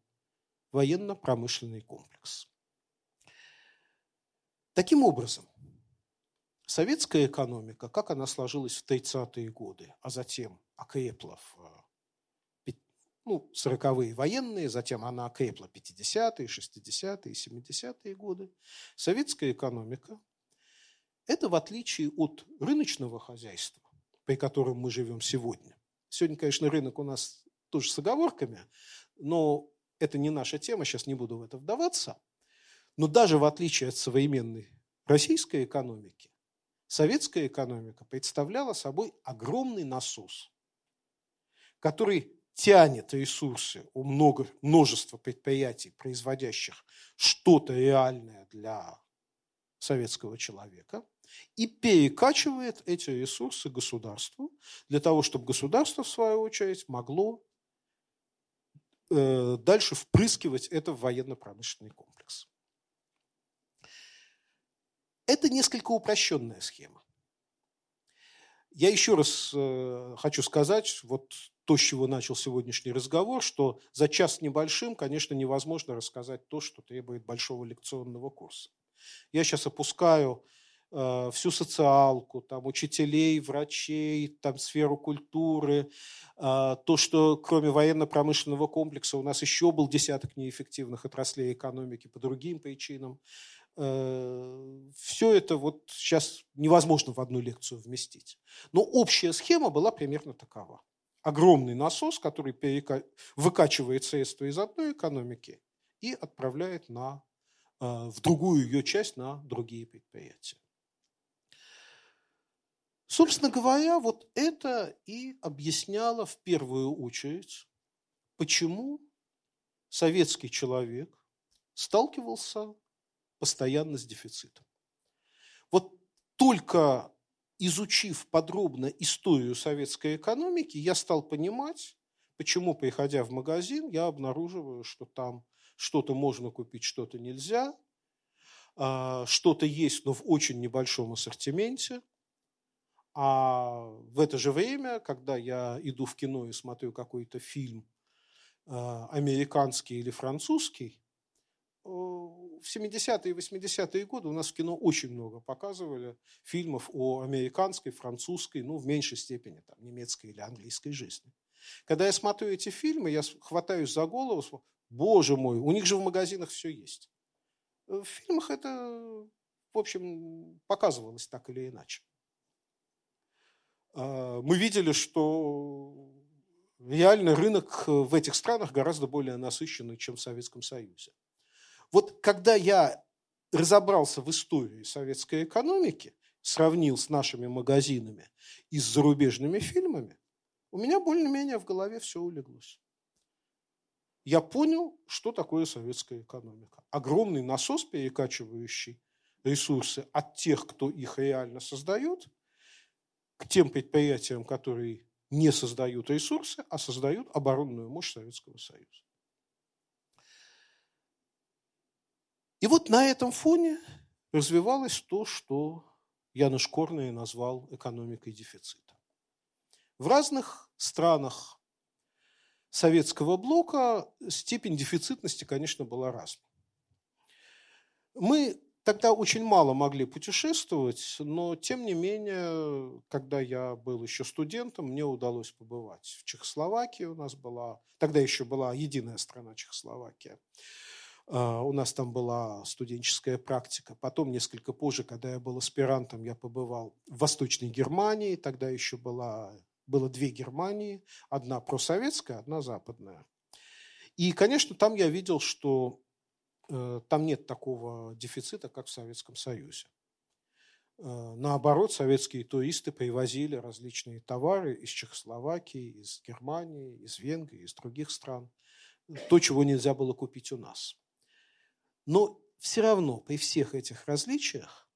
военно-промышленный комплекс. Таким образом, советская экономика, как она сложилась в 30-е годы, а затем окрепла в ну, 40-е военные, затем она окрепла 50-е, 60-е, 70-е годы. Советская экономика – это в отличие от рыночного хозяйства, при котором мы живем сегодня. Сегодня, конечно, рынок у нас тоже с оговорками, но это не наша тема, сейчас не буду в это вдаваться. Но даже в отличие от современной российской экономики, советская экономика представляла собой огромный насос, который тянет ресурсы у много, множества предприятий, производящих что-то реальное для советского человека, и перекачивает эти ресурсы государству для того, чтобы государство, в свою очередь, могло э, дальше впрыскивать это в военно-промышленный комплекс. Это несколько упрощенная схема. Я еще раз э, хочу сказать, вот то, с чего начал сегодняшний разговор, что за час небольшим, конечно, невозможно рассказать то, что требует большого лекционного курса. Я сейчас опускаю э, всю социалку, там, учителей, врачей, там, сферу культуры, э, то, что кроме военно-промышленного комплекса у нас еще был десяток неэффективных отраслей экономики по другим причинам. Э, все это вот сейчас невозможно в одну лекцию вместить. Но общая схема была примерно такова огромный насос, который перека... выкачивает средства из одной экономики и отправляет на, э, в другую ее часть на другие предприятия. Собственно говоря, вот это и объясняло в первую очередь, почему советский человек сталкивался постоянно с дефицитом. Вот только изучив подробно историю советской экономики, я стал понимать, почему, приходя в магазин, я обнаруживаю, что там что-то можно купить, что-то нельзя, а, что-то есть, но в очень небольшом ассортименте. А в это же время, когда я иду в кино и смотрю какой-то фильм а, американский или французский, в 70-е и 80-е годы у нас в кино очень много показывали фильмов о американской, французской, ну, в меньшей степени, там, немецкой или английской жизни. Когда я смотрю эти фильмы, я хватаюсь за голову, боже мой, у них же в магазинах все есть. В фильмах это, в общем, показывалось так или иначе. А, мы видели, что реально рынок в этих странах гораздо более насыщенный, чем в Советском Союзе. Вот когда я разобрался в истории советской экономики, сравнил с нашими магазинами и с зарубежными фильмами, у меня более-менее в голове все улеглось. Я понял, что такое советская экономика. Огромный насос, перекачивающий ресурсы от тех, кто их реально создает, к тем предприятиям, которые не создают ресурсы, а создают оборонную мощь Советского Союза. И вот на этом фоне развивалось то, что Януш Корный назвал экономикой дефицита. В разных странах советского блока степень дефицитности, конечно, была разной. Мы тогда очень мало могли путешествовать, но тем не менее, когда я был еще студентом, мне удалось побывать в Чехословакии. У нас была, тогда еще была единая страна Чехословакия. А, у нас там была студенческая практика. Потом, несколько позже, когда я был аспирантом, я побывал в Восточной Германии. Тогда еще была, было две Германии. Одна просоветская, одна западная. И, конечно, там я видел, что э, там нет такого дефицита, как в Советском Союзе. Э, наоборот, советские туристы привозили различные товары из Чехословакии, из Германии, из Венгрии, из других стран. То, чего нельзя было купить у нас. Но все равно при всех этих различиях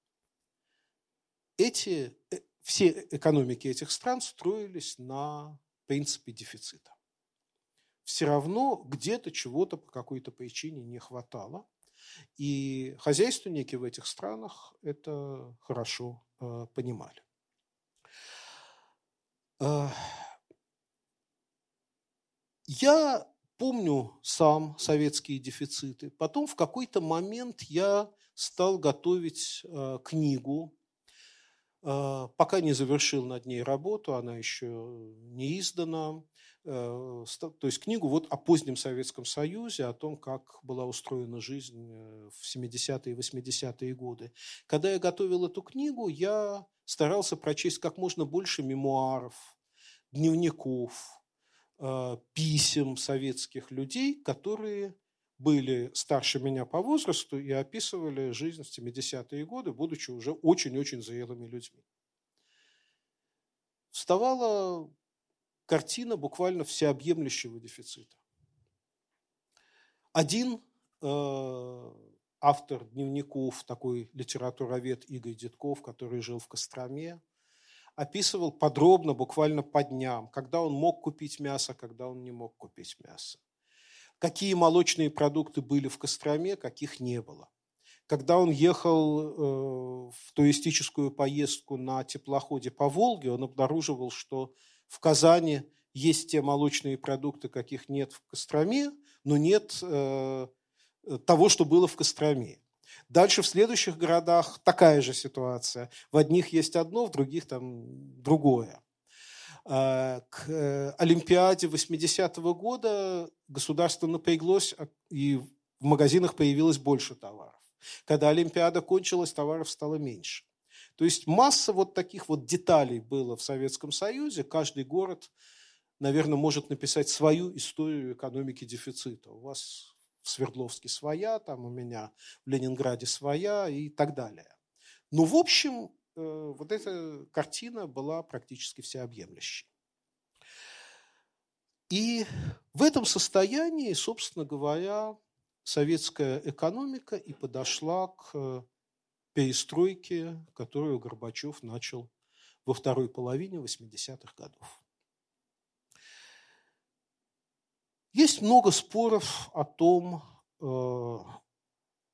эти, э, все экономики этих стран строились на принципе дефицита. все равно где-то чего-то по какой-то причине не хватало. И хозяйственники в этих странах это хорошо э, понимали. Э, я помню сам советские дефициты. Потом в какой-то момент я стал готовить э, книгу, э, пока не завершил над ней работу, она еще не издана. Э, то есть книгу вот о позднем Советском Союзе, о том, как была устроена жизнь в 70-е и 80-е годы. Когда я готовил эту книгу, я старался прочесть как можно больше мемуаров, дневников, писем советских людей, которые были старше меня по возрасту и описывали жизнь в 70-е годы, будучи уже очень-очень зрелыми людьми. Вставала картина буквально всеобъемлющего дефицита. Один э, автор дневников, такой литературовед Игорь Детков, который жил в Костроме, описывал подробно, буквально по дням, когда он мог купить мясо, когда он не мог купить мясо. Какие молочные продукты были в Костроме, каких не было. Когда он ехал э, в туристическую поездку на теплоходе по Волге, он обнаруживал, что в Казани есть те молочные продукты, каких нет в Костроме, но нет э, того, что было в Костроме. Дальше в следующих городах такая же ситуация. В одних есть одно, в других там другое. Э, к э, Олимпиаде 80-го года государство напряглось, а, и в магазинах появилось больше товаров. Когда Олимпиада кончилась, товаров стало меньше. То есть масса вот таких вот деталей было в Советском Союзе. Каждый город, наверное, может написать свою историю экономики дефицита. У вас в Свердловске своя, там у меня в Ленинграде своя и так далее. Но в общем, э, вот эта картина была практически всеобъемлющей. И в этом состоянии, собственно говоря, советская экономика и подошла к перестройки, которую Горбачев начал во второй половине 80-х годов. Есть много споров о том, э,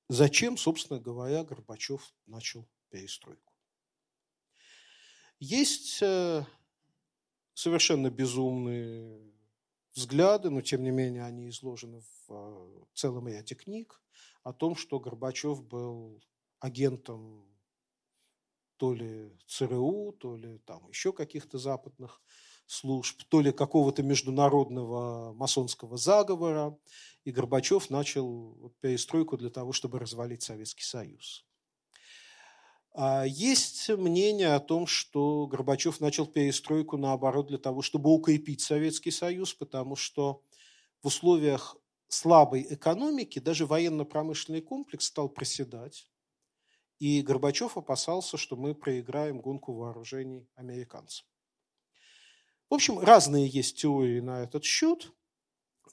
зачем, собственно говоря, Горбачев начал перестройку. Есть э, совершенно безумные взгляды, но тем не менее они изложены в э, целом ряде книг о том, что Горбачев был агентом то ли ЦРУ, то ли там еще каких-то западных служб, то ли какого-то международного масонского заговора. И Горбачев начал перестройку для того, чтобы развалить Советский Союз. А есть мнение о том, что Горбачев начал перестройку, наоборот, для того, чтобы укрепить Советский Союз, потому что в условиях слабой экономики даже военно-промышленный комплекс стал проседать. И Горбачев опасался, что мы проиграем гонку вооружений американцам. В общем, разные есть теории на этот счет,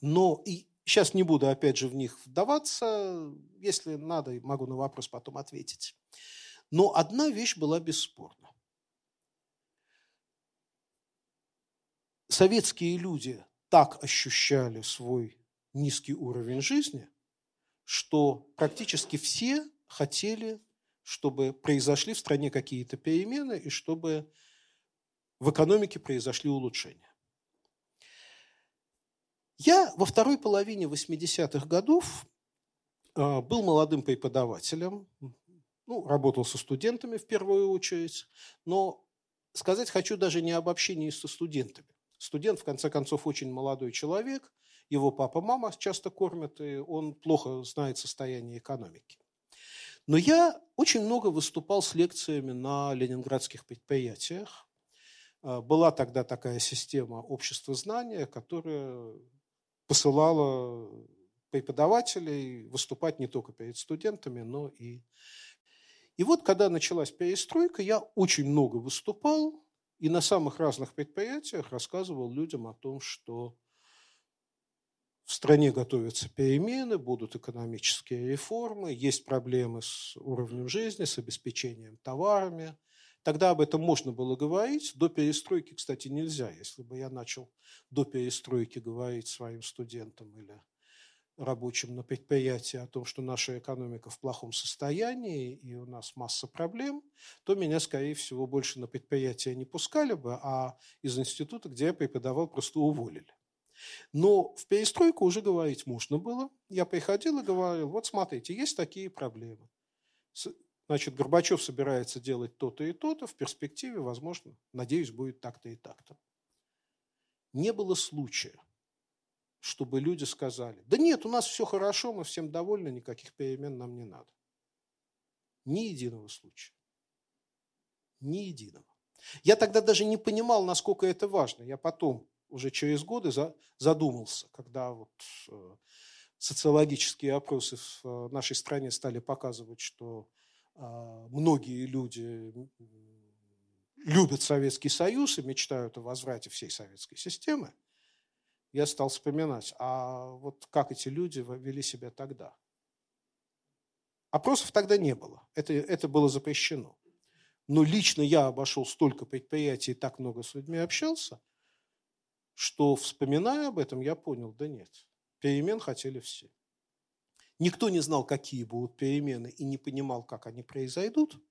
но и сейчас не буду опять же в них вдаваться. Если надо, могу на вопрос потом ответить. Но одна вещь была бесспорна. Советские люди так ощущали свой низкий уровень жизни, что практически все хотели чтобы произошли в стране какие-то перемены и чтобы в экономике произошли улучшения. Я во второй половине 80-х годов а, был молодым преподавателем, ну, работал со студентами в первую очередь, но сказать хочу даже не об общении со студентами. Студент, в конце концов, очень молодой человек, его папа-мама часто кормят, и он плохо знает состояние экономики. Но я очень много выступал с лекциями на ленинградских предприятиях. А, была тогда такая система общества знания, которая посылала преподавателей выступать не только перед студентами, но и... И вот, когда началась перестройка, я очень много выступал и на самых разных предприятиях рассказывал людям о том, что в стране готовятся перемены, будут экономические реформы, есть проблемы с уровнем жизни, с обеспечением товарами, Тогда об этом можно было говорить. До перестройки, кстати, нельзя. Если бы я начал до перестройки говорить своим студентам или рабочим на предприятии о том, что наша экономика в плохом состоянии и у нас масса проблем, то меня, скорее всего, больше на предприятие не пускали бы, а из института, где я преподавал, просто уволили. Но в перестройку уже говорить можно было. Я приходил и говорил, вот смотрите, есть такие проблемы. Значит, Горбачев собирается делать то-то и то-то, в перспективе, возможно, надеюсь, будет так-то и так-то. Не было случая, чтобы люди сказали, да нет, у нас все хорошо, мы всем довольны, никаких перемен нам не надо. Ни единого случая. Ни единого. Я тогда даже не понимал, насколько это важно. Я потом, уже через годы, задумался, когда вот э, социологические опросы в э, нашей стране стали показывать, что многие люди любят Советский Союз и мечтают о возврате всей советской системы – я стал вспоминать, а вот как эти люди вели себя тогда. Опросов тогда не было, это, это было запрещено. Но лично я обошел столько предприятий и так много с людьми общался, что, вспоминая об этом, я понял, да нет, перемен хотели все. Никто не знал, какие будут перемены и не понимал, как они произойдут,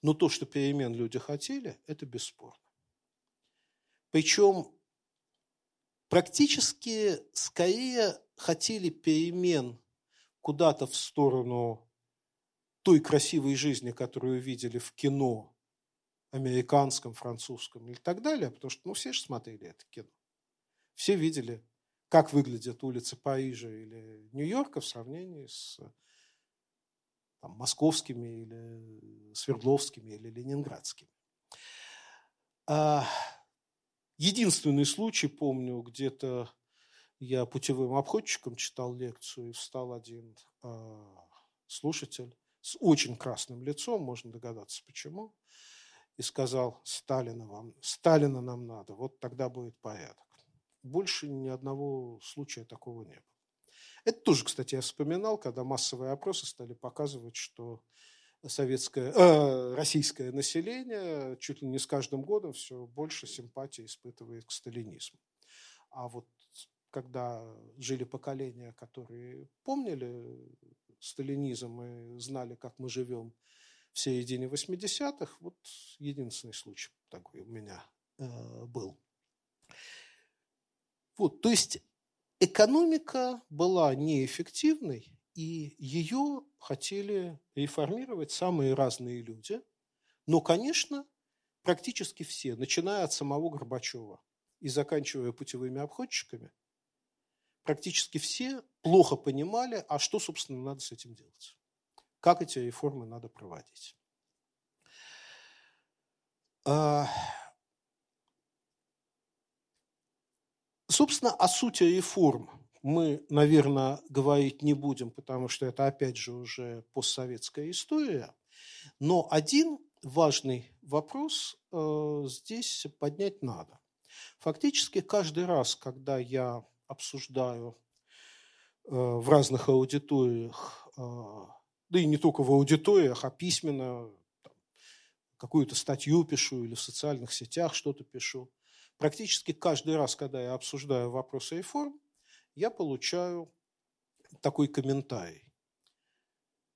но то, что перемен люди хотели, это бесспорно. Причем практически скорее хотели перемен куда-то в сторону той красивой жизни, которую видели в кино, американском, французском и так далее, потому что ну, все же смотрели это кино. Все видели, как выглядят улицы Парижа или Нью-Йорка в сравнении с там, московскими или свердловскими или ленинградскими. А, Единственный случай, помню, где-то я путевым обходчиком читал лекцию, и встал один э, слушатель с очень красным лицом, можно догадаться почему, и сказал, Сталина, вам, Сталина нам надо, вот тогда будет порядок. Больше ни одного случая такого не было. Это тоже, кстати, я вспоминал, когда массовые опросы стали показывать, что советское, э, российское население чуть ли не с каждым годом все больше симпатии испытывает к сталинизму. А вот когда жили поколения, которые помнили сталинизм и знали, как мы живем в середине 80-х, вот единственный случай такой у меня э, был. Вот, то есть экономика была неэффективной, и ее хотели реформировать самые разные люди. Но, конечно, практически все, начиная от самого Горбачева и заканчивая путевыми обходчиками, практически все плохо понимали, а что, собственно, надо с этим делать. Как эти реформы надо проводить. Собственно, о сути реформ – мы, наверное, говорить не будем, потому что это, опять же, уже постсоветская история. Но один важный вопрос э, здесь поднять надо. Фактически каждый раз, когда я обсуждаю э, в разных аудиториях, э, да и не только в аудиториях, а письменно, какую-то статью пишу или в социальных сетях что-то пишу, практически каждый раз, когда я обсуждаю вопросы реформ, я получаю такой комментарий.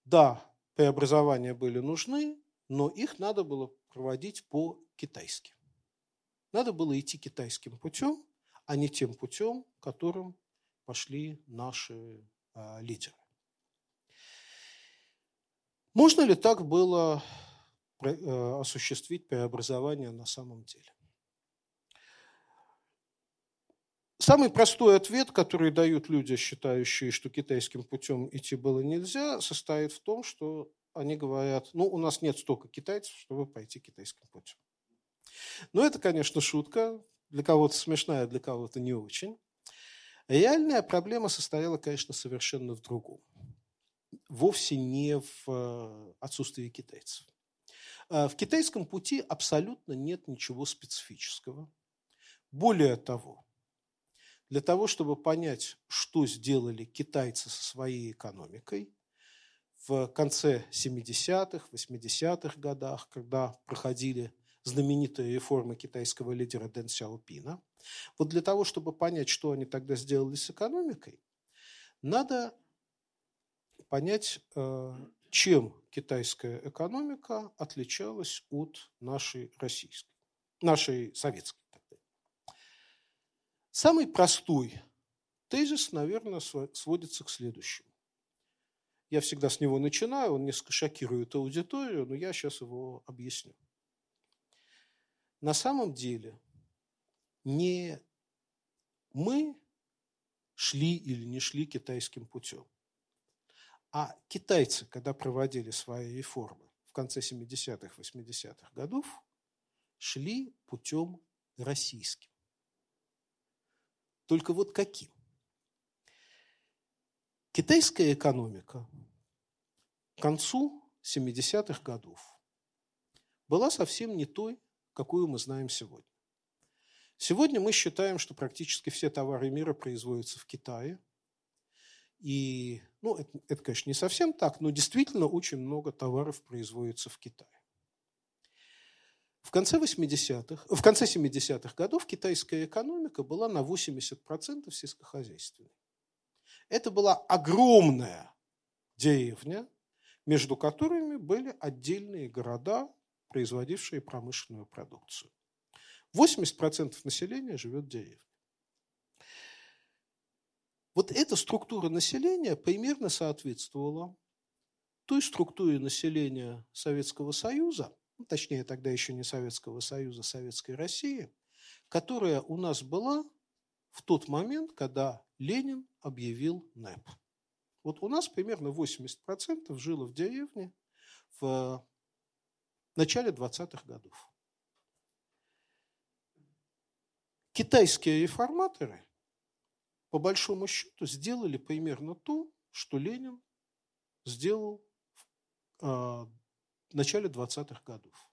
Да, преобразования были нужны, но их надо было проводить по-китайски. Надо было идти китайским путем, а не тем путем, которым пошли наши э, лидеры. Можно ли так было э, осуществить преобразование на самом деле? Самый простой ответ, который дают люди, считающие, что китайским путем идти было нельзя, состоит в том, что они говорят, ну, у нас нет столько китайцев, чтобы пойти китайским путем. Но это, конечно, шутка, для кого-то смешная, для кого-то не очень. Реальная проблема состояла, конечно, совершенно в другом. Вовсе не в э, отсутствии китайцев. Э, в китайском пути абсолютно нет ничего специфического. Более того, для того, чтобы понять, что сделали китайцы со своей экономикой, в конце 70-х, 80-х годах, когда проходили знаменитые реформы китайского лидера Дэн Сяопина. Вот для того, чтобы понять, что они тогда сделали с экономикой, надо понять, э, чем китайская экономика отличалась от нашей российской, нашей советской. Самый простой тезис, наверное, сводится к следующему. Я всегда с него начинаю, он несколько шокирует аудиторию, но я сейчас его объясню. На самом деле не мы шли или не шли китайским путем, а китайцы, когда проводили свои реформы в конце 70-х, 80-х годов, шли путем российским. Только вот каким? Китайская экономика к концу 70-х годов была совсем не той, какую мы знаем сегодня. Сегодня мы считаем, что практически все товары мира производятся в Китае. И, ну, это, это, конечно, не совсем так, но действительно очень много товаров производится в Китае. В конце 80-х, в конце 70-х годов китайская экономика была на 80% сельскохозяйственной. Это была огромная деревня, между которыми были отдельные города, производившие промышленную продукцию. 80% населения живет в деревне. Вот эта структура населения примерно соответствовала той структуре населения Советского Союза, точнее тогда еще не Советского Союза, Советской России, которая у нас была в тот момент, когда Ленин объявил НЭП. Вот у нас примерно 80% жило в деревне в начале 20-х годов. Китайские реформаторы, по большому счету, сделали примерно то, что Ленин сделал в начале 20-х годов.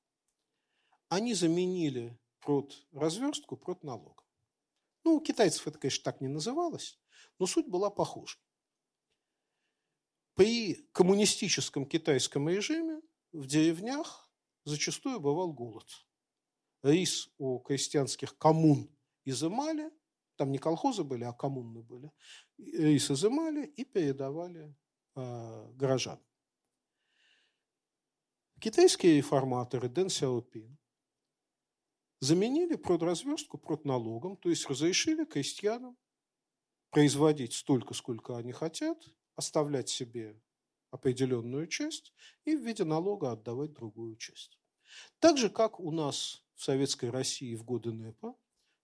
Они заменили прод разверстку прод налог. Ну, у китайцев это, конечно, так не называлось, но суть была похожа. При коммунистическом китайском режиме в деревнях зачастую бывал голод. Рис у крестьянских коммун изымали, там не колхозы были, а коммуны были, рис изымали и передавали э, горожанам. Китайские реформаторы Дэн Сяопин заменили продразверстку продналогом, то есть разрешили крестьянам производить столько, сколько они хотят, оставлять себе определенную часть и в виде налога отдавать другую часть. Так же, как у нас в Советской России в годы НЭПа,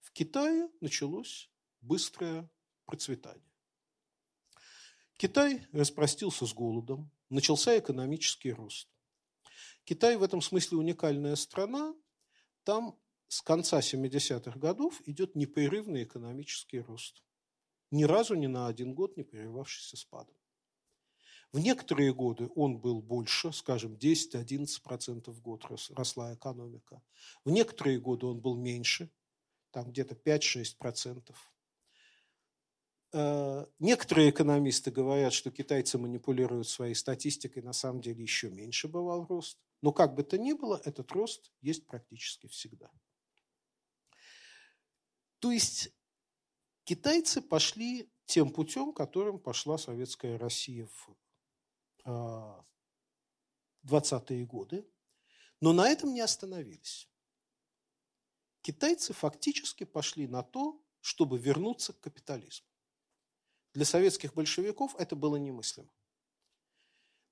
в Китае началось быстрое процветание. Китай распростился с голодом, начался экономический рост. Китай в этом смысле уникальная страна. Там с конца 70-х годов идет непрерывный экономический рост. Ни разу ни на один год не прерывавшийся спадом. В некоторые годы он был больше, скажем, 10-11% в год росла экономика. В некоторые годы он был меньше, там где-то 5-6%. Э, некоторые экономисты говорят, что китайцы манипулируют своей статистикой, на самом деле еще меньше бывал рост. Но как бы то ни было, этот рост есть практически всегда. То есть китайцы пошли тем путем, которым пошла советская Россия в 20-е а, годы, но на этом не остановились. Китайцы фактически пошли на то, чтобы вернуться к капитализму. Для советских большевиков это было немыслимо.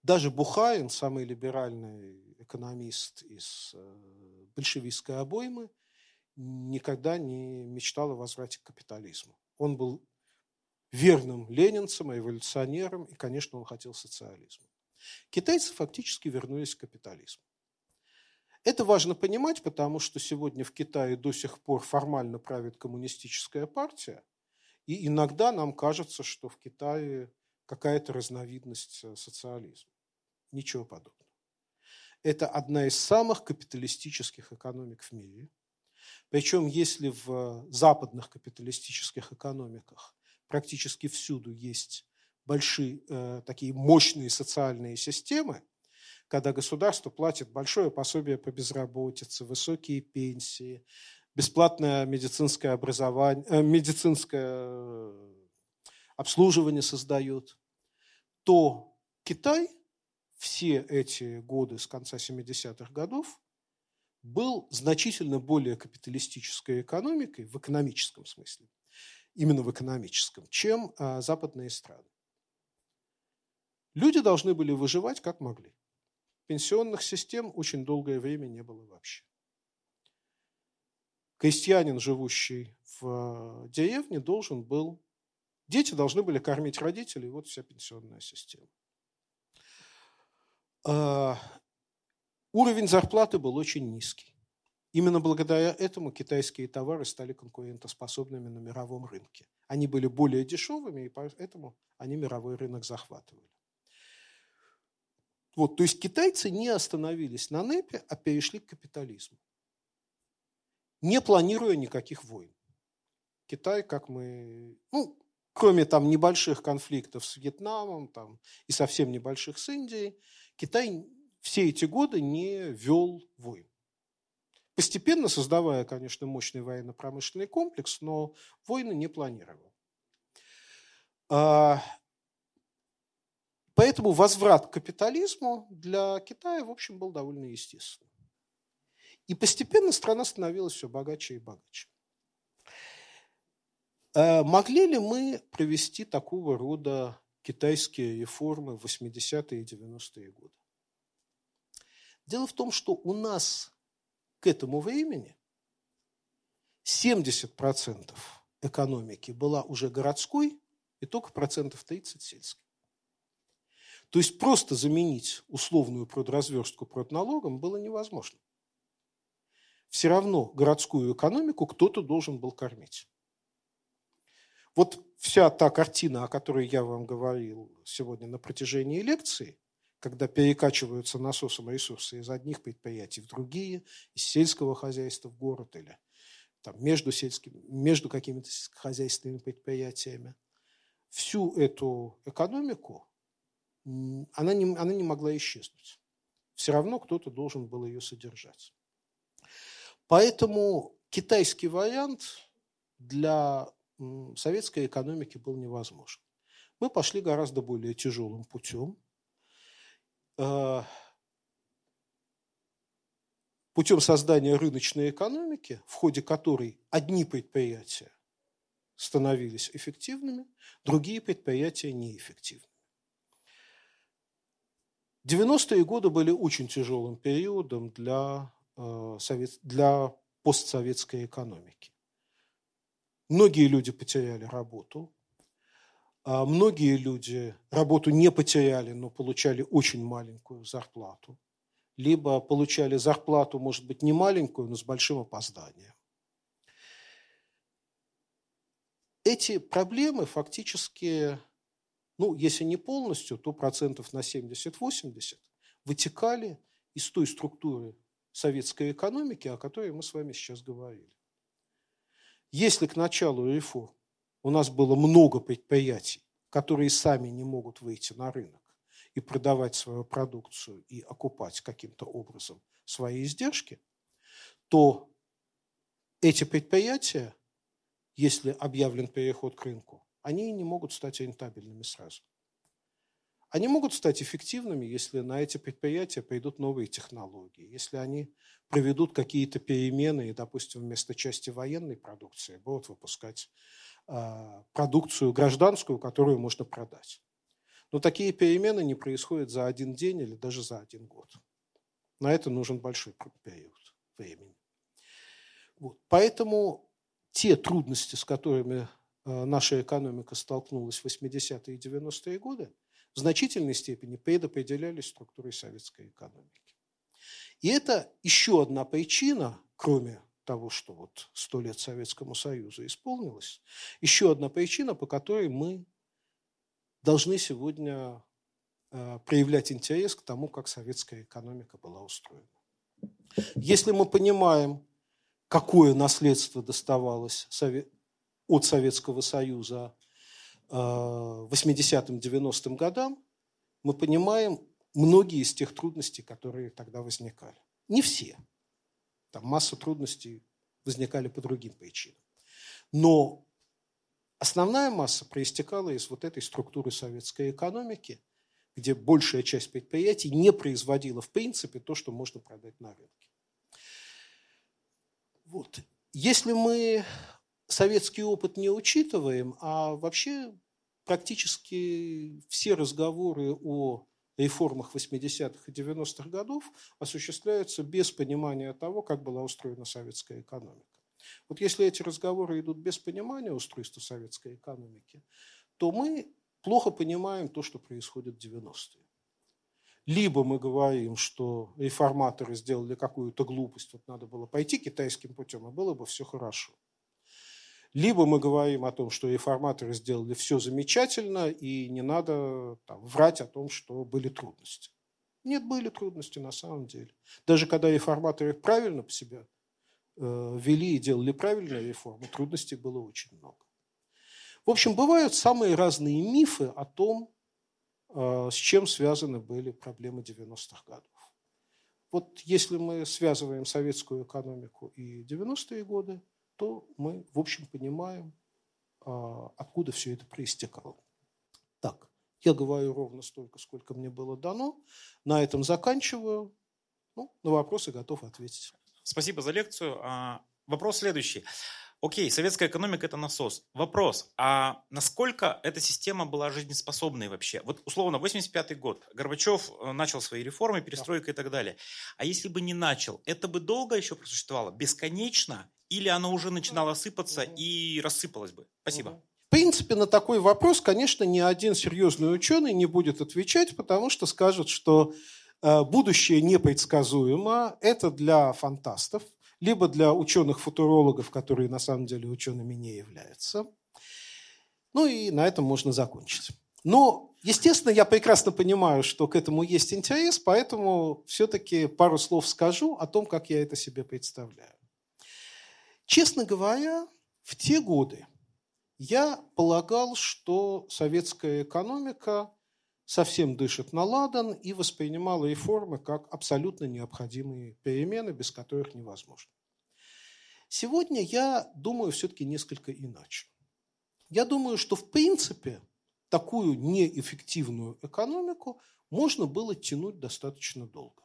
Даже Бухарин, самый либеральный экономист из э, большевистской обоймы, никогда не мечтал о возврате к капитализму. Он был верным ленинцем, эволюционером, и, конечно, он хотел социализма. Китайцы фактически вернулись к капитализму. Это важно понимать, потому что сегодня в Китае до сих пор формально правит коммунистическая партия, и иногда нам кажется, что в Китае какая-то разновидность э, социализма. Ничего подобного. Это одна из самых капиталистических экономик в мире. Причем, если в западных капиталистических экономиках практически всюду есть большие, э, такие мощные социальные системы, когда государство платит большое пособие по безработице, высокие пенсии, бесплатное медицинское образование, э, медицинское обслуживание создает, то Китай все эти годы с конца 70-х годов был значительно более капиталистической экономикой в экономическом смысле, именно в экономическом, чем а, западные страны. Люди должны были выживать как могли. Пенсионных систем очень долгое время не было вообще. Крестьянин, живущий в деревне, должен был... Дети должны были кормить родителей, вот вся пенсионная система. А, уровень зарплаты был очень низкий. Именно благодаря этому китайские товары стали конкурентоспособными на мировом рынке. Они были более дешевыми, и поэтому они мировой рынок захватывали. Вот, то есть китайцы не остановились на НЭПе, а перешли к капитализму, не планируя никаких войн. Китай, как мы, ну, кроме там небольших конфликтов с Вьетнамом там, и совсем небольших с Индией, Китай все эти годы не вел войн. Постепенно создавая, конечно, мощный военно-промышленный комплекс, но войны не планировал. А, поэтому возврат к капитализму для Китая, в общем, был довольно естественным. И постепенно страна становилась все богаче и богаче. А, могли ли мы провести такого рода китайские реформы в 80-е и 90-е годы. Дело в том, что у нас к этому времени 70% экономики была уже городской и только процентов 30 сельской. То есть просто заменить условную продразверстку продналогом было невозможно. Все равно городскую экономику кто-то должен был кормить. Вот вся та картина, о которой я вам говорил сегодня на протяжении лекции, когда перекачиваются насосом ресурсы из одних предприятий в другие, из сельского хозяйства в город или там, между, сельскими, между какими-то хозяйственными предприятиями, всю эту экономику, она не, она не могла исчезнуть. Все равно кто-то должен был ее содержать. Поэтому китайский вариант для советской экономики был невозможен. Мы пошли гораздо более тяжелым путем. Э, путем создания рыночной экономики, в ходе которой одни предприятия становились эффективными, другие предприятия неэффективными. 90-е годы были очень тяжелым периодом для, э, для постсоветской экономики. Многие люди потеряли работу, а многие люди работу не потеряли, но получали очень маленькую зарплату. Либо получали зарплату, может быть, не маленькую, но с большим опозданием. Эти проблемы фактически, ну, если не полностью, то процентов на 70-80 вытекали из той структуры советской экономики, о которой мы с вами сейчас говорили. Если к началу реформ у нас было много предприятий, которые сами не могут выйти на рынок и продавать свою продукцию и окупать каким-то образом свои издержки, то эти предприятия, если объявлен переход к рынку, они не могут стать рентабельными сразу. Они могут стать эффективными, если на эти предприятия придут новые технологии, если они проведут какие-то перемены и, допустим, вместо части военной продукции будут выпускать э, продукцию гражданскую, которую можно продать. Но такие перемены не происходят за один день или даже за один год. На это нужен большой период времени. Вот. Поэтому те трудности, с которыми э, наша экономика столкнулась в 80-е и 90-е годы, в значительной степени предопределялись структурой советской экономики. И это еще одна причина, кроме того, что вот сто лет Советскому Союзу исполнилось, еще одна причина, по которой мы должны сегодня э, проявлять интерес к тому, как советская экономика была устроена. Если мы понимаем, какое наследство доставалось от Советского Союза 80-м, 90-м годам, мы понимаем многие из тех трудностей, которые тогда возникали. Не все. Там масса трудностей возникали по другим причинам. Но основная масса проистекала из вот этой структуры советской экономики, где большая часть предприятий не производила в принципе то, что можно продать на рынке. Вот. Если мы советский опыт не учитываем, а вообще практически все разговоры о реформах 80-х и 90-х годов осуществляются без понимания того, как была устроена советская экономика. Вот если эти разговоры идут без понимания устройства советской экономики, то мы плохо понимаем то, что происходит в 90-е. Либо мы говорим, что реформаторы сделали какую-то глупость, вот надо было пойти китайским путем, и было бы все хорошо. Либо мы говорим о том, что реформаторы сделали все замечательно, и не надо там, врать о том, что были трудности. Нет, были трудности на самом деле. Даже когда реформаторы правильно по себе э, вели и делали правильные реформы, трудностей было очень много. В общем, бывают самые разные мифы о том, а, с чем связаны были проблемы 90-х годов. Вот если мы связываем советскую экономику и 90-е годы, то мы, в общем, понимаем, а, откуда все это проистекало. Так, я говорю ровно столько, сколько мне было дано. На этом заканчиваю. Ну, на вопросы готов ответить. Спасибо за лекцию. А, вопрос следующий. Окей, советская экономика – это насос. Вопрос, а насколько эта система была жизнеспособной вообще? Вот условно, 85 год, Горбачев э, начал свои реформы, перестройка да. и так далее. А если бы не начал, это бы долго еще просуществовало? Бесконечно? Или оно уже начинало сыпаться и рассыпалось бы? Спасибо. В принципе, на такой вопрос, конечно, ни один серьезный ученый не будет отвечать, потому что скажет, что э, будущее непредсказуемо, это для фантастов – либо для ученых-футурологов, которые на самом деле учеными не являются. Ну и на этом можно закончить. Но, естественно, я прекрасно понимаю, что к этому есть интерес, поэтому все-таки пару слов скажу о том, как я это себе представляю. Честно говоря, в те годы я полагал, что советская экономика совсем дышит на ладан и воспринимала реформы как абсолютно необходимые перемены, без которых невозможно. Сегодня я думаю все-таки несколько иначе. Я думаю, что в принципе такую неэффективную экономику можно было тянуть достаточно долго.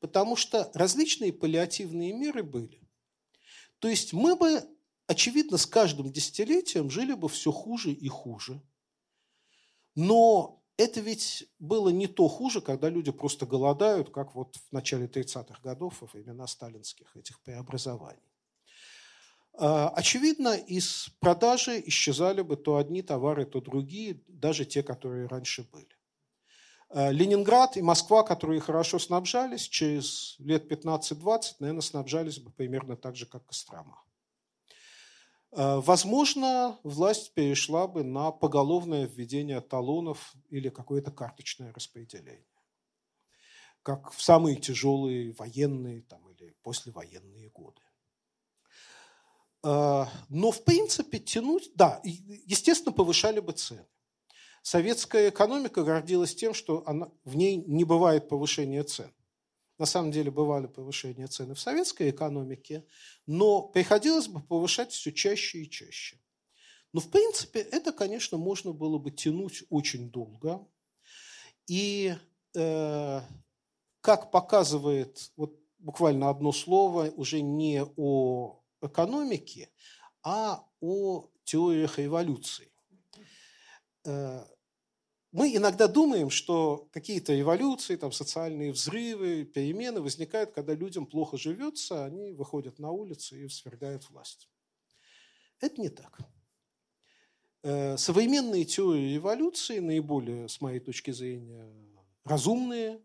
Потому что различные паллиативные меры были. То есть мы бы, очевидно, с каждым десятилетием жили бы все хуже и хуже. Но это ведь было не то хуже, когда люди просто голодают, как вот в начале 30-х годов, во времена сталинских этих преобразований. А, очевидно, из продажи исчезали бы то одни товары, то другие, даже те, которые раньше были. А, Ленинград и Москва, которые хорошо снабжались, через лет 15-20, наверное, снабжались бы примерно так же, как Кострома. Э, возможно, власть перешла бы на поголовное введение талонов или какое-то карточное распределение. Как в самые тяжелые военные там, или послевоенные годы. Э, но, в принципе, тянуть... Да, естественно, повышали бы цены. Советская экономика гордилась тем, что она, в ней не бывает повышения цен. На самом деле бывали повышения цены в советской экономике, но приходилось бы повышать все чаще и чаще. Но в принципе это, конечно, можно было бы тянуть очень долго. И э, как показывает вот буквально одно слово, уже не о экономике, а о теориях эволюции. Э, мы иногда думаем, что какие-то эволюции, там, социальные взрывы, перемены возникают, когда людям плохо живется, они выходят на улицы и свергают власть. Это не так. Э, современные теории эволюции, наиболее, с моей точки зрения, разумные,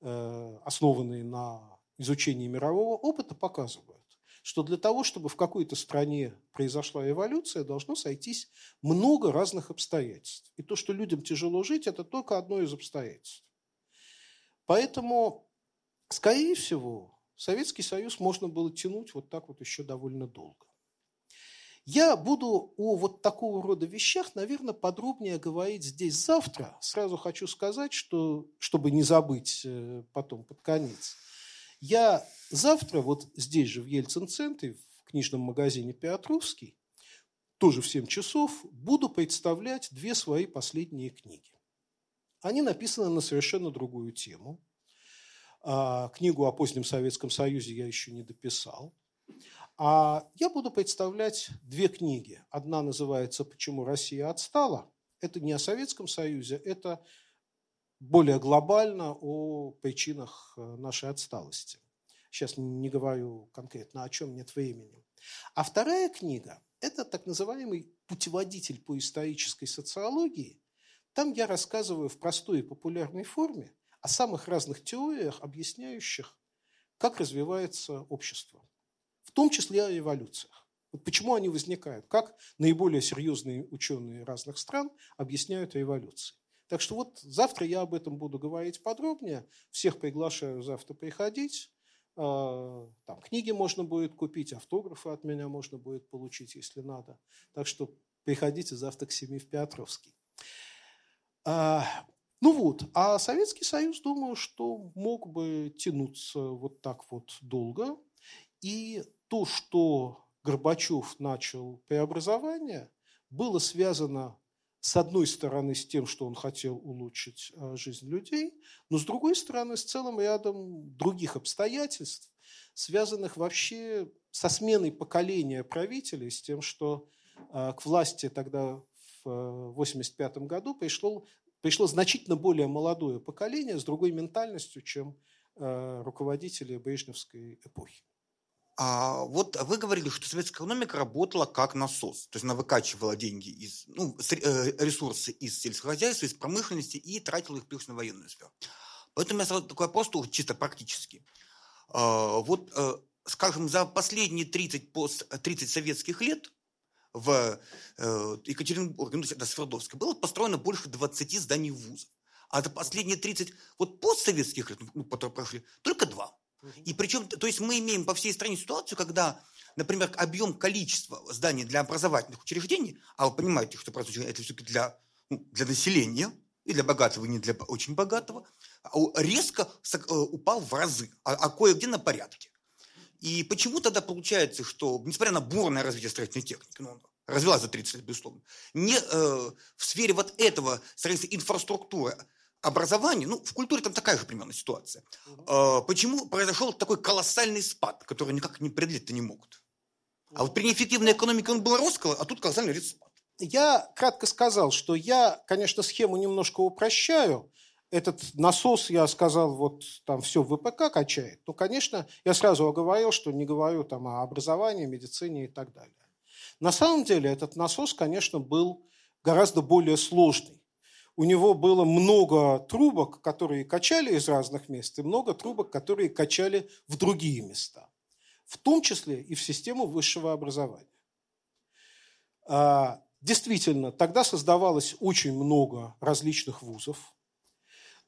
э, основанные на изучении мирового опыта, показывают, что для того, чтобы в какой-то стране произошла эволюция, должно сойтись много разных обстоятельств. И то, что людям тяжело жить, это только одно из обстоятельств. Поэтому, скорее всего, Советский Союз можно было тянуть вот так вот еще довольно долго. Я буду о вот такого рода вещах, наверное, подробнее говорить здесь завтра. Сразу хочу сказать, что, чтобы не забыть э, потом под конец. Я завтра вот здесь же в Ельцин-центре, в книжном магазине «Петровский», тоже в 7 часов, буду представлять две свои последние книги. Они написаны на совершенно другую тему. А, книгу о позднем Советском Союзе я еще не дописал. А я буду представлять две книги. Одна называется «Почему Россия отстала». Это не о Советском Союзе, это более глобально о причинах э, нашей отсталости. Сейчас не говорю конкретно о чем, нет времени. А вторая книга – это так называемый путеводитель по исторической социологии. Там я рассказываю в простой и популярной форме о самых разных теориях, объясняющих, как развивается общество, в том числе о революциях. Вот почему они возникают, как наиболее серьезные ученые разных стран объясняют революции. Так что вот завтра я об этом буду говорить подробнее. Всех приглашаю завтра приходить. А, там книги можно будет купить, автографы от меня можно будет получить, если надо. Так что приходите завтра к семи в Петровский. А, ну вот, а Советский Союз, думаю, что мог бы тянуться вот так вот долго. И то, что Горбачев начал преобразование, было связано с одной стороны, с тем, что он хотел улучшить э, жизнь людей, но с другой стороны, с целым рядом других обстоятельств, связанных вообще со сменой поколения правителей, с тем, что э, к власти тогда в 1985 э, году пришло, пришло значительно более молодое поколение с другой ментальностью, чем руководители Брежневской эпохи. А вот вы говорили, что советская экономика работала как насос, то есть она выкачивала деньги из, ну, э, ресурсы из сельского хозяйства, из промышленности и тратила их плюс на военную сферу. Поэтому меня сразу такой вопрос чисто практически. А, вот, э, скажем, за последние 30, 30 советских лет в э, Екатеринбурге, ну, это Свердловске, было построено больше 20 зданий вузов. А за последние 30 вот постсоветских лет, ну, которые прошли, только два. И причем, то есть мы имеем по всей стране ситуацию, когда, например, объем количества зданий для образовательных учреждений, а вы понимаете, что это все-таки для, ну, для населения, и для богатого, и не для очень богатого, а резко э, упал в разы, а, а кое-где на порядке. И почему тогда получается, что, несмотря на бурное развитие строительной техники, ну, развилась за 30 лет, безусловно, не, э, в сфере вот этого строительства инфраструктуры образовании, ну, в культуре там такая же примерно ситуация. Угу. Почему произошел такой колоссальный спад, который никак не преодолеть-то не могут? А вот при неэффективной экономике он был рост, а тут колоссальный спад. Я кратко сказал, что я, конечно, схему немножко упрощаю. Этот насос, я сказал, вот там все в ВПК качает. Ну, конечно, я сразу оговорил, что не говорю там о образовании, медицине и так далее. На самом деле этот насос, конечно, был гораздо более сложный у него было много трубок, которые качали из разных мест, и много трубок, которые качали в другие места, в том числе и в систему высшего образования. А, действительно, тогда создавалось очень много различных вузов.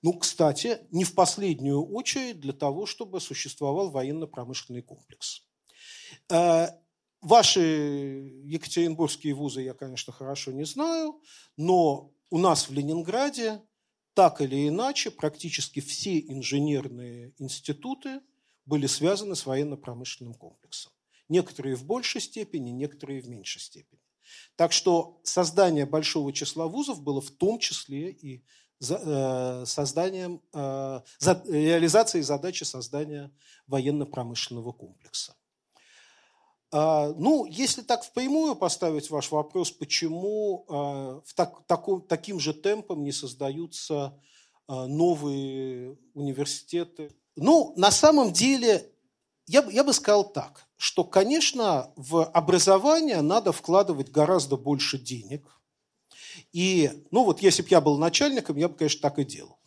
Ну, кстати, не в последнюю очередь для того, чтобы существовал военно-промышленный комплекс. А, ваши екатеринбургские вузы я, конечно, хорошо не знаю, но у нас в Ленинграде так или иначе практически все инженерные институты были связаны с военно-промышленным комплексом. Некоторые в большей степени, некоторые в меньшей степени. Так что создание большого числа вузов было в том числе и э, созданием, э, реализацией задачи создания военно-промышленного комплекса. А, ну, если так впрямую поставить ваш вопрос, почему а, в так, таком, таким же темпом не создаются а, новые университеты? Ну, на самом деле, я, я бы сказал так, что, конечно, в образование надо вкладывать гораздо больше денег. И, ну вот, если бы я был начальником, я бы, конечно, так и делал.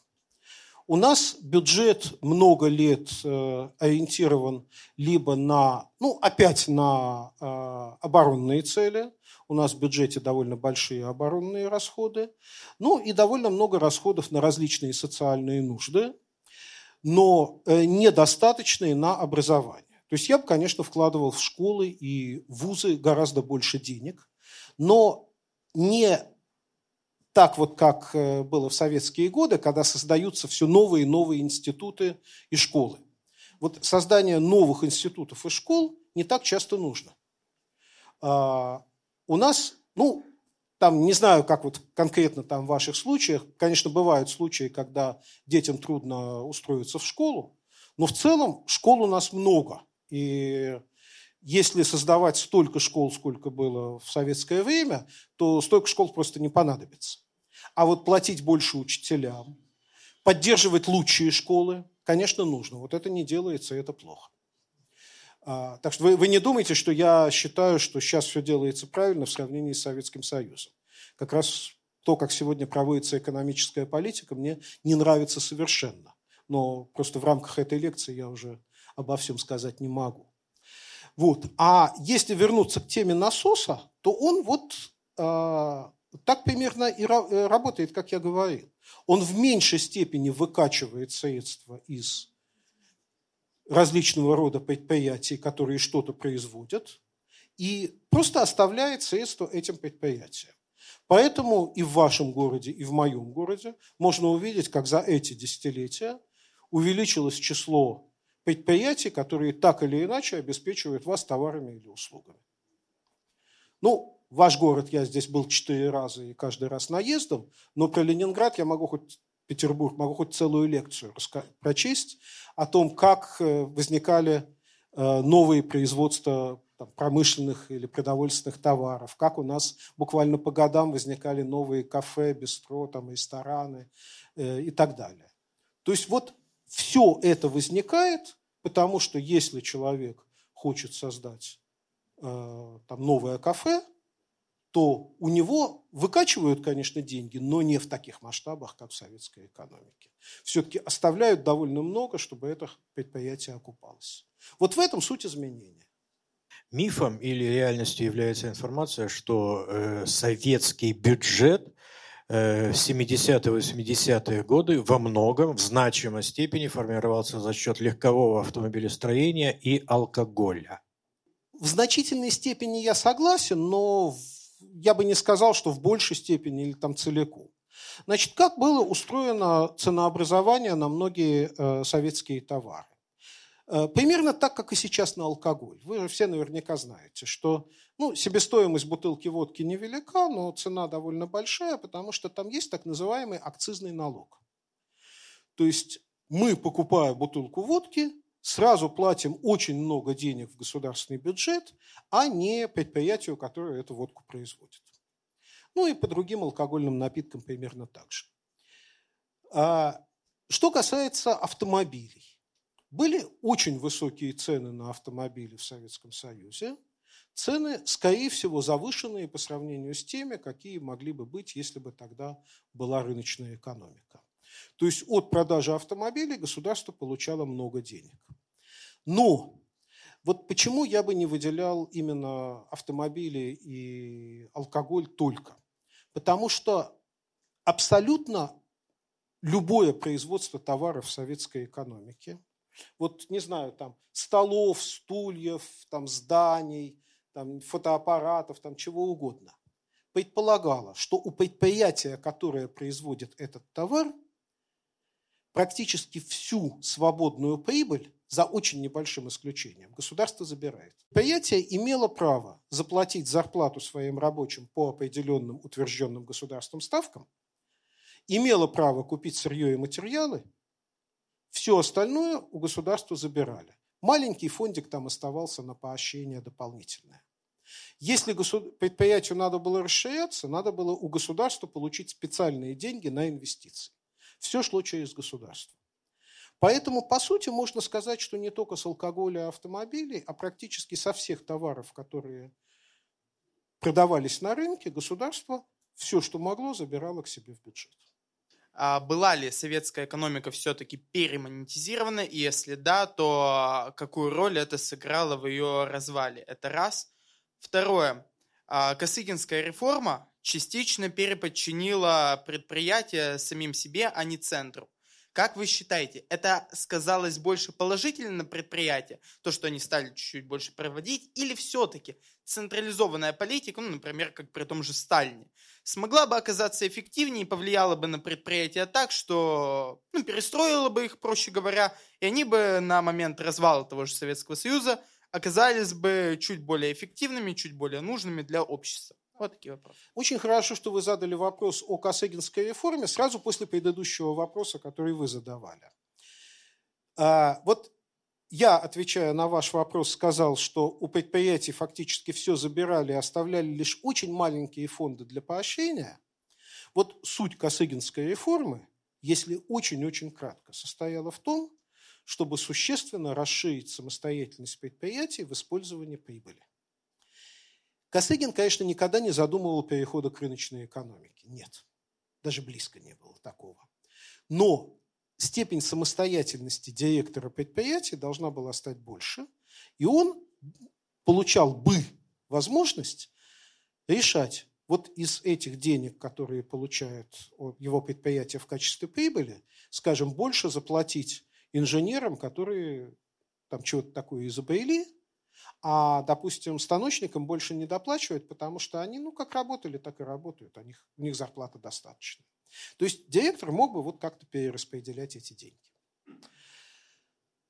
У нас бюджет много лет э, ориентирован либо на, ну, опять на э, оборонные цели. У нас в бюджете довольно большие оборонные расходы. Ну, и довольно много расходов на различные социальные нужды, но э, недостаточные на образование. То То есть я бы, конечно, вкладывал в школы и вузы гораздо больше денег, но не так вот, как э, было в советские годы, когда создаются все новые и новые институты и школы. Вот создание новых институтов и школ не так часто нужно. А, у нас, ну, там, не знаю, как вот конкретно там в ваших случаях, конечно, бывают случаи, когда детям трудно устроиться в школу, но в целом школ у нас много. И если создавать столько школ, сколько было в советское время, то столько школ просто не понадобится. А вот платить больше учителям, поддерживать лучшие школы, конечно, нужно. Вот это не делается, и это плохо. А, так что вы, вы не думайте, что я считаю, что сейчас все делается правильно в сравнении с Советским Союзом. Как раз то, как сегодня проводится экономическая политика, мне не нравится совершенно. Но просто в рамках этой лекции я уже обо всем сказать не могу. Вот. А если вернуться к теме насоса, то он вот э, так примерно и э, работает, как я говорил. Он в меньшей степени выкачивает средства из различного рода предприятий, которые что-то производят, и просто оставляет средства этим предприятиям. Поэтому и в вашем городе, и в моем городе можно увидеть, как за эти десятилетия увеличилось число предприятий, которые так или иначе обеспечивают вас товарами или услугами. Ну, ваш город, я здесь был четыре раза и каждый раз наездом, но про Ленинград я могу хоть Петербург, могу хоть целую лекцию прочесть о том, как э, возникали э, новые производства промышленных или продовольственных товаров, как у нас буквально по годам возникали новые кафе, бистро, там, рестораны э, и так далее. То есть вот все это возникает, потому что если человек хочет создать э, там новое кафе, то у него выкачивают, конечно, деньги, но не в таких масштабах, как в советской экономике. Все-таки оставляют довольно много, чтобы это предприятие окупалось. Вот в этом суть изменения. Мифом или реальностью является информация, что э, советский бюджет 70-80-е годы во многом, в значимой степени формировался за счет легкового автомобилестроения и алкоголя. В значительной степени я согласен, но я бы не сказал, что в большей степени или там целиком. Значит, как было устроено ценообразование на многие э, советские товары? Э, примерно так, как и сейчас на алкоголь. Вы же все наверняка знаете, что ну, себестоимость бутылки водки невелика, но цена довольно большая, потому что там есть так называемый акцизный налог. То есть мы, покупая бутылку водки, сразу платим очень много денег в государственный бюджет, а не предприятию, которое эту водку производит. Ну и по другим алкогольным напиткам примерно так же. А, что касается автомобилей. Были очень высокие цены на автомобили в Советском Союзе. Цены, скорее всего, завышенные по сравнению с теми, какие могли бы быть, если бы тогда была рыночная экономика. То есть от продажи автомобилей государство получало много денег. Но вот почему я бы не выделял именно автомобили и алкоголь только? Потому что абсолютно любое производство товаров в советской экономике, вот, не знаю, там, столов, стульев, там, зданий, там, фотоаппаратов, там, чего угодно, предполагало, что у предприятия, которое производит этот товар, практически всю свободную прибыль за очень небольшим исключением. Государство забирает. Предприятие имело право заплатить зарплату своим рабочим по определенным утвержденным государством ставкам, имело право купить сырье и материалы, все остальное у государства забирали. Маленький фондик там оставался на поощрение дополнительное. Если предприятию надо было расширяться, надо было у государства получить специальные деньги на инвестиции. Все шло через государство. Поэтому, по сути, можно сказать, что не только с алкоголя и автомобилей, а практически со всех товаров, которые продавались на рынке, государство все, что могло, забирало к себе в бюджет. А была ли советская экономика все-таки перемонетизирована, и если да, то какую роль это сыграло в ее развале? Это раз. Второе. А, Косыгинская реформа частично переподчинила предприятие самим себе, а не центру. Как вы считаете, это сказалось больше положительно на предприятие, то, что они стали чуть-чуть больше проводить, или все-таки централизованная политика, ну, например, как при том же Сталине, смогла бы оказаться эффективнее и повлияла бы на предприятия так, что ну, перестроила бы их, проще говоря, и они бы на момент развала того же Советского Союза оказались бы чуть более эффективными, чуть более нужными для общества. Вот такие вопросы. Очень хорошо, что вы задали вопрос о Косыгинской реформе сразу после предыдущего вопроса, который вы задавали. А, вот я, отвечая на ваш вопрос, сказал, что у предприятий фактически все забирали и оставляли лишь очень маленькие фонды для поощрения. Вот суть Косыгинской реформы, если очень-очень кратко, состояла в том, чтобы существенно расширить самостоятельность предприятий в использовании прибыли. Косыгин, конечно, никогда не задумывал перехода к рыночной экономике. Нет, даже близко не было такого. Но степень самостоятельности директора предприятия должна была стать больше, и он получал бы возможность решать вот из этих денег, которые получает его предприятие в качестве прибыли, скажем, больше заплатить инженерам, которые там чего-то такое изобрели, а, допустим, станочникам больше не доплачивают, потому что они, ну, как работали, так и работают, у них, у них зарплата достаточно. То есть директор мог бы вот как-то перераспределять эти деньги.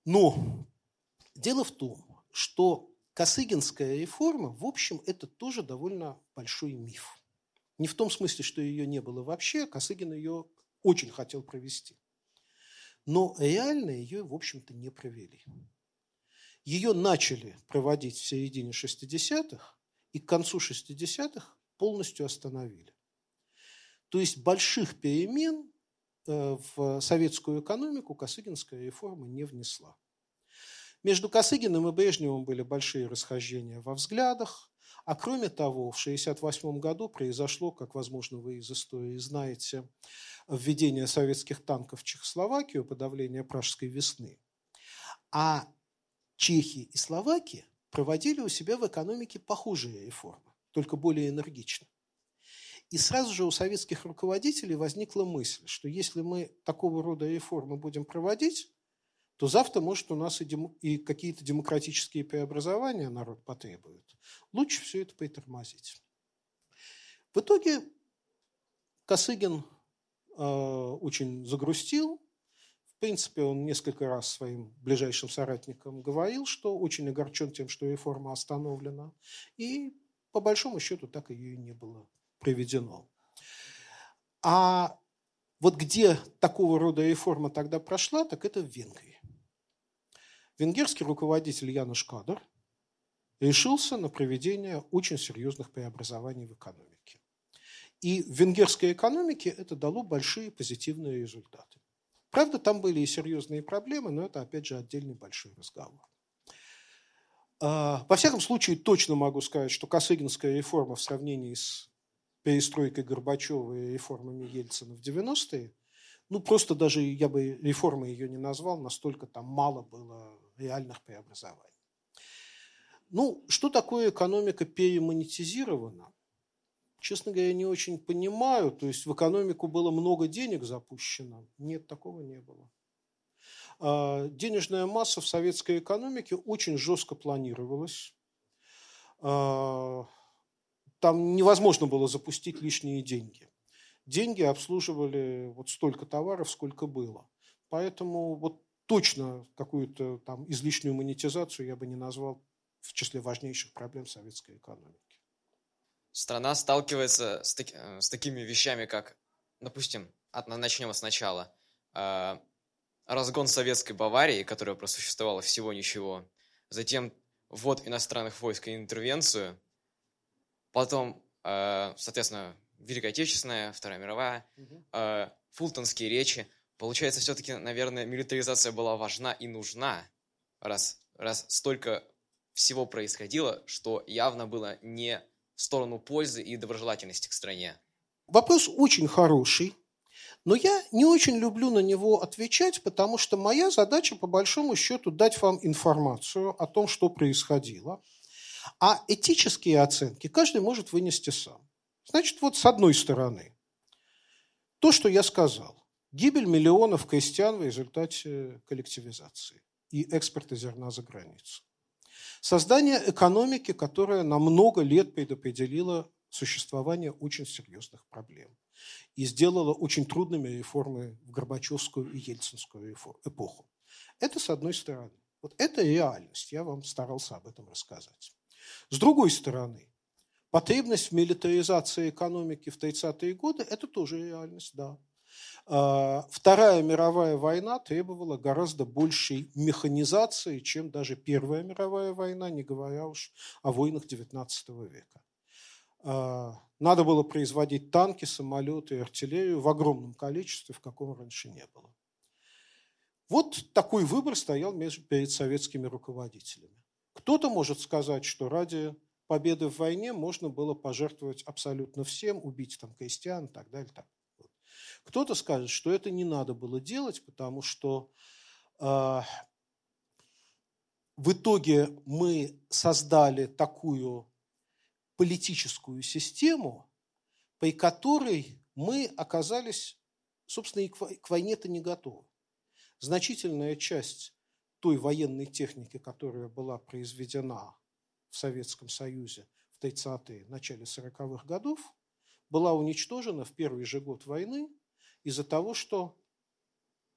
Но дело в том, что Косыгинская реформа, в общем, это тоже довольно большой миф. Не в том смысле, что ее не было вообще, Косыгин ее очень хотел провести. Но реально ее, в общем-то, не провели. Ее начали проводить в середине 60-х и к концу 60-х полностью остановили. То есть больших перемен э, в советскую экономику Косыгинская реформа не внесла. Между Косыгиным и Брежневым были большие расхождения во взглядах, а кроме того, в 1968 году произошло, как, возможно, вы из истории знаете, введение советских танков в Чехословакию, подавление Пражской весны. А Чехия и Словакия проводили у себя в экономике похожие реформы, только более энергично. И сразу же у советских руководителей возникла мысль, что если мы такого рода реформы будем проводить, то завтра, может, у нас и, дем... и какие-то демократические преобразования народ потребует. Лучше все это притормозить. В итоге Косыгин э, очень загрустил, принципе, он несколько раз своим ближайшим соратникам говорил, что очень огорчен тем, что реформа остановлена. И по большому счету так ее и не было проведено. А вот где такого рода реформа тогда прошла, так это в Венгрии. Венгерский руководитель Януш Кадр решился на проведение очень серьезных преобразований в экономике. И в венгерской экономике это дало большие позитивные результаты. Правда, там были и серьезные проблемы, но это, опять же, отдельный большой разговор. А, во всяком случае, точно могу сказать, что Косыгинская реформа в сравнении с перестройкой Горбачева и реформами Ельцина в 90-е, ну, просто даже я бы реформой ее не назвал, настолько там мало было реальных преобразований. Ну, что такое экономика перемонетизирована? честно говоря, не очень понимаю. То есть в экономику было много денег запущено. Нет, такого не было. А, денежная масса в советской экономике очень жестко планировалась. А, там невозможно было запустить лишние деньги. Деньги обслуживали вот столько товаров, сколько было. Поэтому вот точно какую-то там излишнюю монетизацию я бы не назвал в числе важнейших проблем советской экономики страна сталкивается с, таки, э, с такими вещами, как, допустим, от, начнем сначала, э, разгон советской Баварии, которая просуществовала всего ничего, затем ввод иностранных войск и интервенцию, потом, э, соответственно, Великая Отечественная, Вторая мировая, э, фултонские речи. Получается, все-таки, наверное, милитаризация была важна и нужна, раз, раз столько всего происходило, что явно было не в сторону пользы и доброжелательности к стране? Вопрос очень хороший, но я не очень люблю на него отвечать, потому что моя задача, по большому счету, дать вам информацию о том, что происходило. А этические оценки каждый может вынести сам. Значит, вот с одной стороны, то, что я сказал. Гибель миллионов крестьян в результате коллективизации и экспорта зерна за границу. Создание экономики, которая на много лет предопределила существование очень серьезных проблем и сделала очень трудными реформы в Горбачевскую и Ельцинскую эпоху. Это с одной стороны. Вот это реальность, я вам старался об этом рассказать. С другой стороны, потребность в милитаризации экономики в 30-е годы – это тоже реальность, да. А, Вторая мировая война требовала гораздо большей механизации, чем даже Первая мировая война, не говоря уж о войнах XIX века. А, надо было производить танки, самолеты и артиллерию в огромном количестве, в каком раньше не было. Вот такой выбор стоял перед советскими руководителями. Кто-то может сказать, что ради победы в войне можно было пожертвовать абсолютно всем, убить там крестьян и так далее. Так. Кто-то скажет, что это не надо было делать, потому что э, в итоге мы создали такую политическую систему, при которой мы оказались, собственно, и к войне-то не готовы. Значительная часть той военной техники, которая была произведена в Советском Союзе в 30-е, начале 40-х годов, была уничтожена в первый же год войны из-за того, что,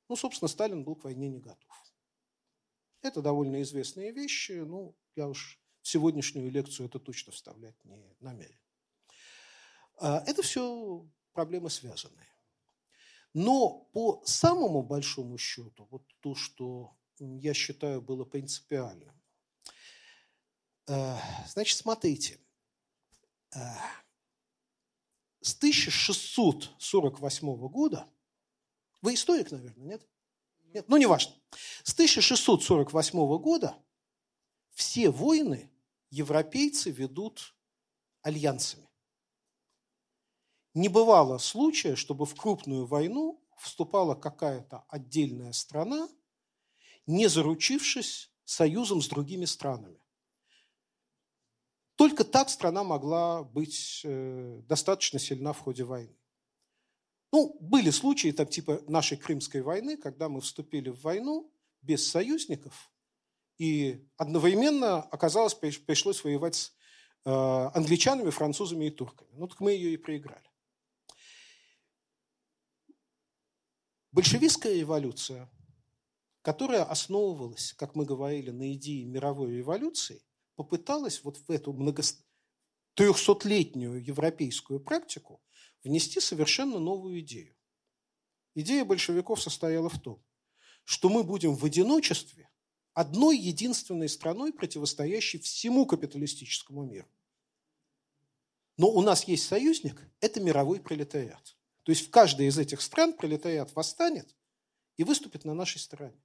ну, собственно, Сталин был к войне не готов. Это довольно известные вещи, ну, я уж в сегодняшнюю лекцию это точно вставлять не намерен. А, это все проблемы связанные. Но по самому большому счету, вот то, что я считаю было принципиальным, э, значит, смотрите, э, с 1648 года, вы историк, наверное, нет? Нет, ну не важно. С 1648 года все войны европейцы ведут альянсами. Не бывало случая, чтобы в крупную войну вступала какая-то отдельная страна, не заручившись союзом с другими странами. Только так страна могла быть э, достаточно сильна в ходе войны. Ну, были случаи, там, типа нашей Крымской войны, когда мы вступили в войну без союзников, и одновременно оказалось, пришлось воевать с э, англичанами, французами и турками. Ну, так мы ее и проиграли. Большевистская революция, которая основывалась, как мы говорили, на идее мировой революции, попыталась вот в эту много... европейскую практику внести совершенно новую идею. Идея большевиков состояла в том, что мы будем в одиночестве одной единственной страной, противостоящей всему капиталистическому миру. Но у нас есть союзник – это мировой пролетариат. То есть в каждой из этих стран пролетариат восстанет и выступит на нашей стороне.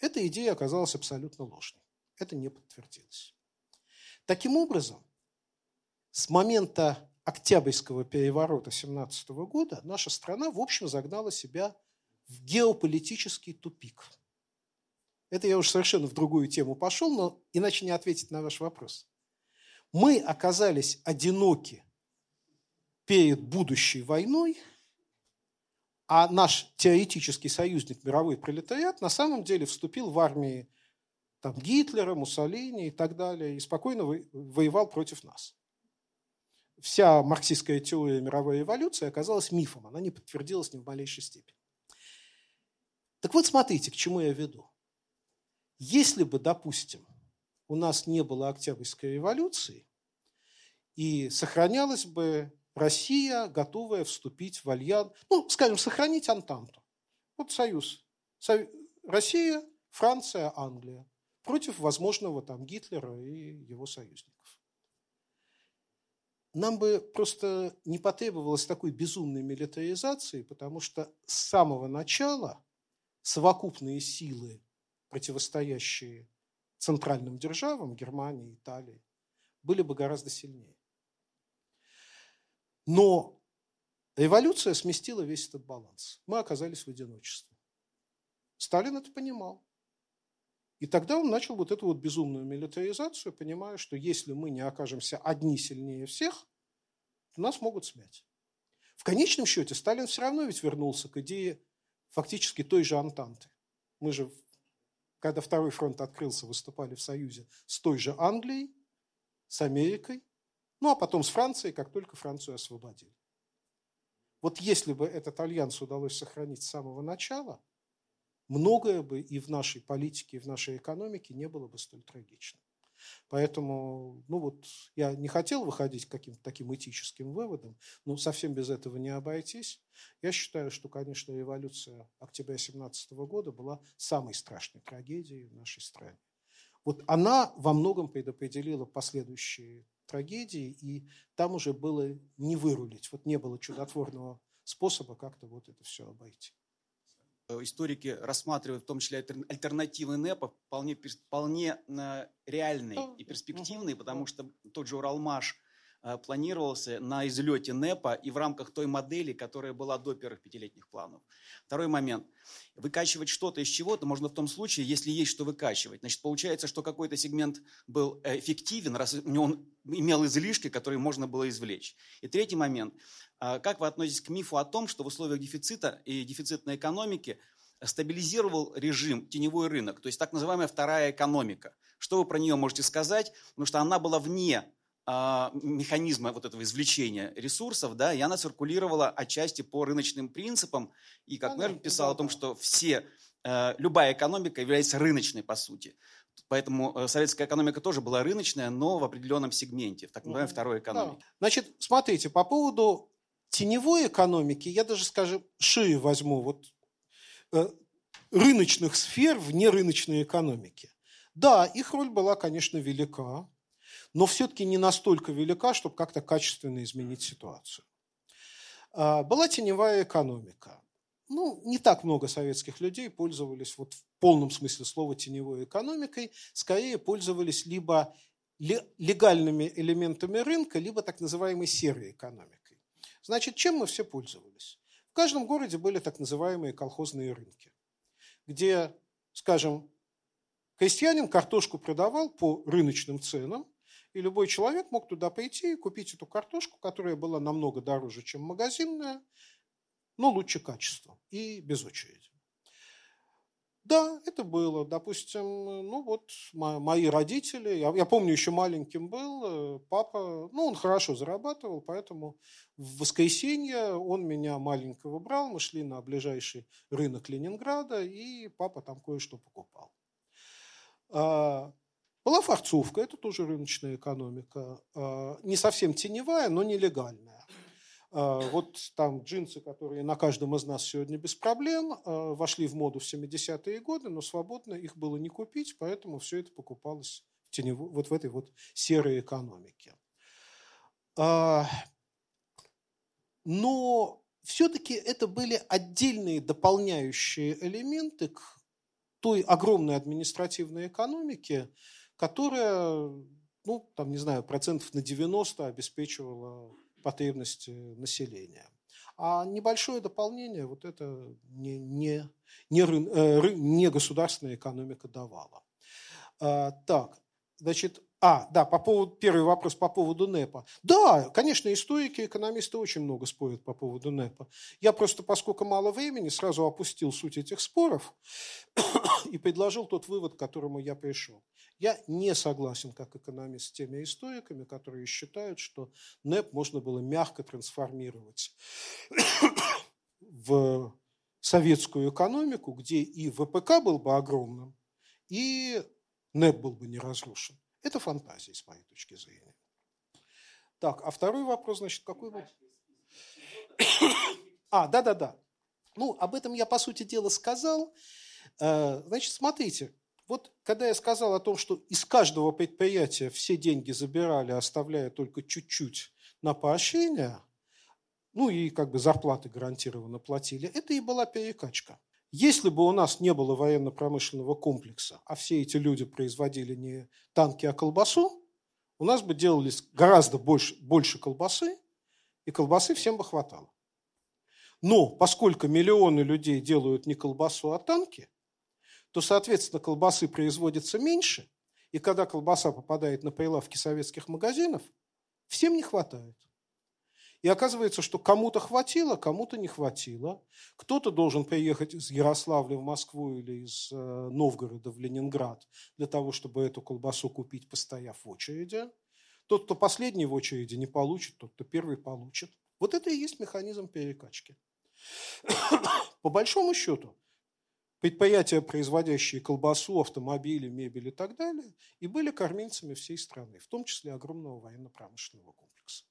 Эта идея оказалась абсолютно ложной это не подтвердилось. Таким образом, с момента Октябрьского переворота 17 года наша страна, в общем, загнала себя в геополитический тупик. Это я уже совершенно в другую тему пошел, но иначе не ответить на ваш вопрос. Мы оказались одиноки перед будущей войной, а наш теоретический союзник мировой пролетариат на самом деле вступил в армии там, Гитлера, Муссолини и так далее, и спокойно воевал против нас. Вся марксистская теория мировой эволюции оказалась мифом, она не подтвердилась ни в малейшей степени. Так вот, смотрите, к чему я веду. Если бы, допустим, у нас не было Октябрьской революции, и сохранялась бы Россия, готовая вступить в альянс, ну, скажем, сохранить Антанту. Вот союз. Россия, Франция, Англия против возможного там Гитлера и его союзников. Нам бы просто не потребовалось такой безумной милитаризации, потому что с самого начала совокупные силы, противостоящие центральным державам, Германии, Италии, были бы гораздо сильнее. Но революция сместила весь этот баланс. Мы оказались в одиночестве. Сталин это понимал. И тогда он начал вот эту вот безумную милитаризацию, понимая, что если мы не окажемся одни сильнее всех, то нас могут смять. В конечном счете Сталин все равно ведь вернулся к идее фактически той же Антанты. Мы же, когда Второй фронт открылся, выступали в Союзе с той же Англией, с Америкой, ну а потом с Францией, как только Францию освободили. Вот если бы этот альянс удалось сохранить с самого начала, многое бы и в нашей политике, и в нашей экономике не было бы столь трагично. Поэтому, ну вот, я не хотел выходить к каким-то таким этическим выводам, но совсем без этого не обойтись. Я считаю, что, конечно, революция октября 17 года была самой страшной трагедией в нашей стране. Вот она во многом предопределила последующие трагедии, и там уже было не вырулить. Вот не было чудотворного способа как-то вот это все обойти. Э, историки рассматривают в том числе альтернативы НЭПа вполне, вполне э, реальные и перспективные, потому что тот же Уралмаш планировался на излете НЭПа и в рамках той модели, которая была до первых пятилетних планов. Второй момент. Выкачивать что-то из чего-то можно в том случае, если есть что выкачивать. Значит, получается, что какой-то сегмент был эффективен, раз он имел излишки, которые можно было извлечь. И третий момент. А как вы относитесь к мифу о том, что в условиях дефицита и дефицитной экономики стабилизировал режим теневой рынок, то есть так называемая вторая экономика? Что вы про нее можете сказать? Потому что она была вне механизма вот этого извлечения ресурсов, да, и она циркулировала отчасти по рыночным принципам. И, как Мэр писал о том, что все, э, любая экономика является рыночной по сути. Поэтому э, советская экономика тоже была рыночная, но в определенном сегменте, в так называемой второй экономике. Да. Значит, смотрите, по поводу теневой экономики, я даже, скажем, шире возьму, вот э, рыночных сфер вне рыночной экономики. Да, их роль была, конечно, велика, но все-таки не настолько велика, чтобы как-то качественно изменить ситуацию. А, была теневая экономика. Ну, не так много советских людей пользовались вот в полном смысле слова теневой экономикой, скорее пользовались либо легальными элементами рынка, либо так называемой серой экономикой. Значит, чем мы все пользовались? В каждом городе были так называемые колхозные рынки, где, скажем, крестьянин картошку продавал по рыночным ценам, и любой человек мог туда пойти и купить эту картошку, которая была намного дороже, чем магазинная, но лучше качества и без очереди. Да, это было. Допустим, ну вот мои родители, я, я помню, еще маленьким был, э, папа, ну он хорошо зарабатывал, поэтому в воскресенье он меня маленького брал, мы шли на ближайший рынок Ленинграда, и папа там кое-что покупал. Была форцовка, это тоже рыночная экономика, а, не совсем теневая, но нелегальная. А, вот там джинсы, которые на каждом из нас сегодня без проблем, а, вошли в моду в 70-е годы, но свободно их было не купить, поэтому все это покупалось в теневой, вот в этой вот серой экономике. Но все-таки это были отдельные дополняющие элементы к той огромной административной экономике, которая, ну, там, не знаю, процентов на 90 обеспечивала потребности населения. А небольшое дополнение вот это не, не, не, э, не государственная экономика давала. А, так, значит, а, да, по поводу, первый вопрос по поводу НЭПа. Да, конечно, историки, экономисты очень много спорят по поводу НЭПа. Я просто, поскольку мало времени, сразу опустил суть этих споров и предложил тот вывод, к которому я пришел. Я не согласен, как экономист, с теми историками, которые считают, что НЭП можно было мягко трансформировать в советскую экономику, где и ВПК был бы огромным, и НЭП был бы не разрушен. Это фантазия, с моей точки зрения. Так, а второй вопрос, значит, какой был? А, да-да-да. Ну, об этом я, по сути дела, сказал. Э, значит, смотрите, вот когда я сказал о том, что из каждого предприятия все деньги забирали, оставляя только чуть-чуть на поощрение, ну и как бы зарплаты гарантированно платили, это и была перекачка. Если бы у нас не было военно-промышленного комплекса, а все эти люди производили не танки, а колбасу, у нас бы делались гораздо больше, больше колбасы, и колбасы всем бы хватало. Но поскольку миллионы людей делают не колбасу, а танки, то, соответственно, колбасы производится меньше, и когда колбаса попадает на прилавки советских магазинов, всем не хватает. И оказывается, что кому-то хватило, кому-то не хватило. Кто-то должен приехать из Ярославля в Москву или из э, Новгорода в Ленинград для того, чтобы эту колбасу купить, постояв в очереди. Тот, кто последний в очереди, не получит, тот, кто первый получит. Вот это и есть механизм перекачки. По большому счету, предприятия, производящие колбасу, автомобили, мебель и так далее, и были кормильцами всей страны, в том числе огромного военно-промышленного комплекса.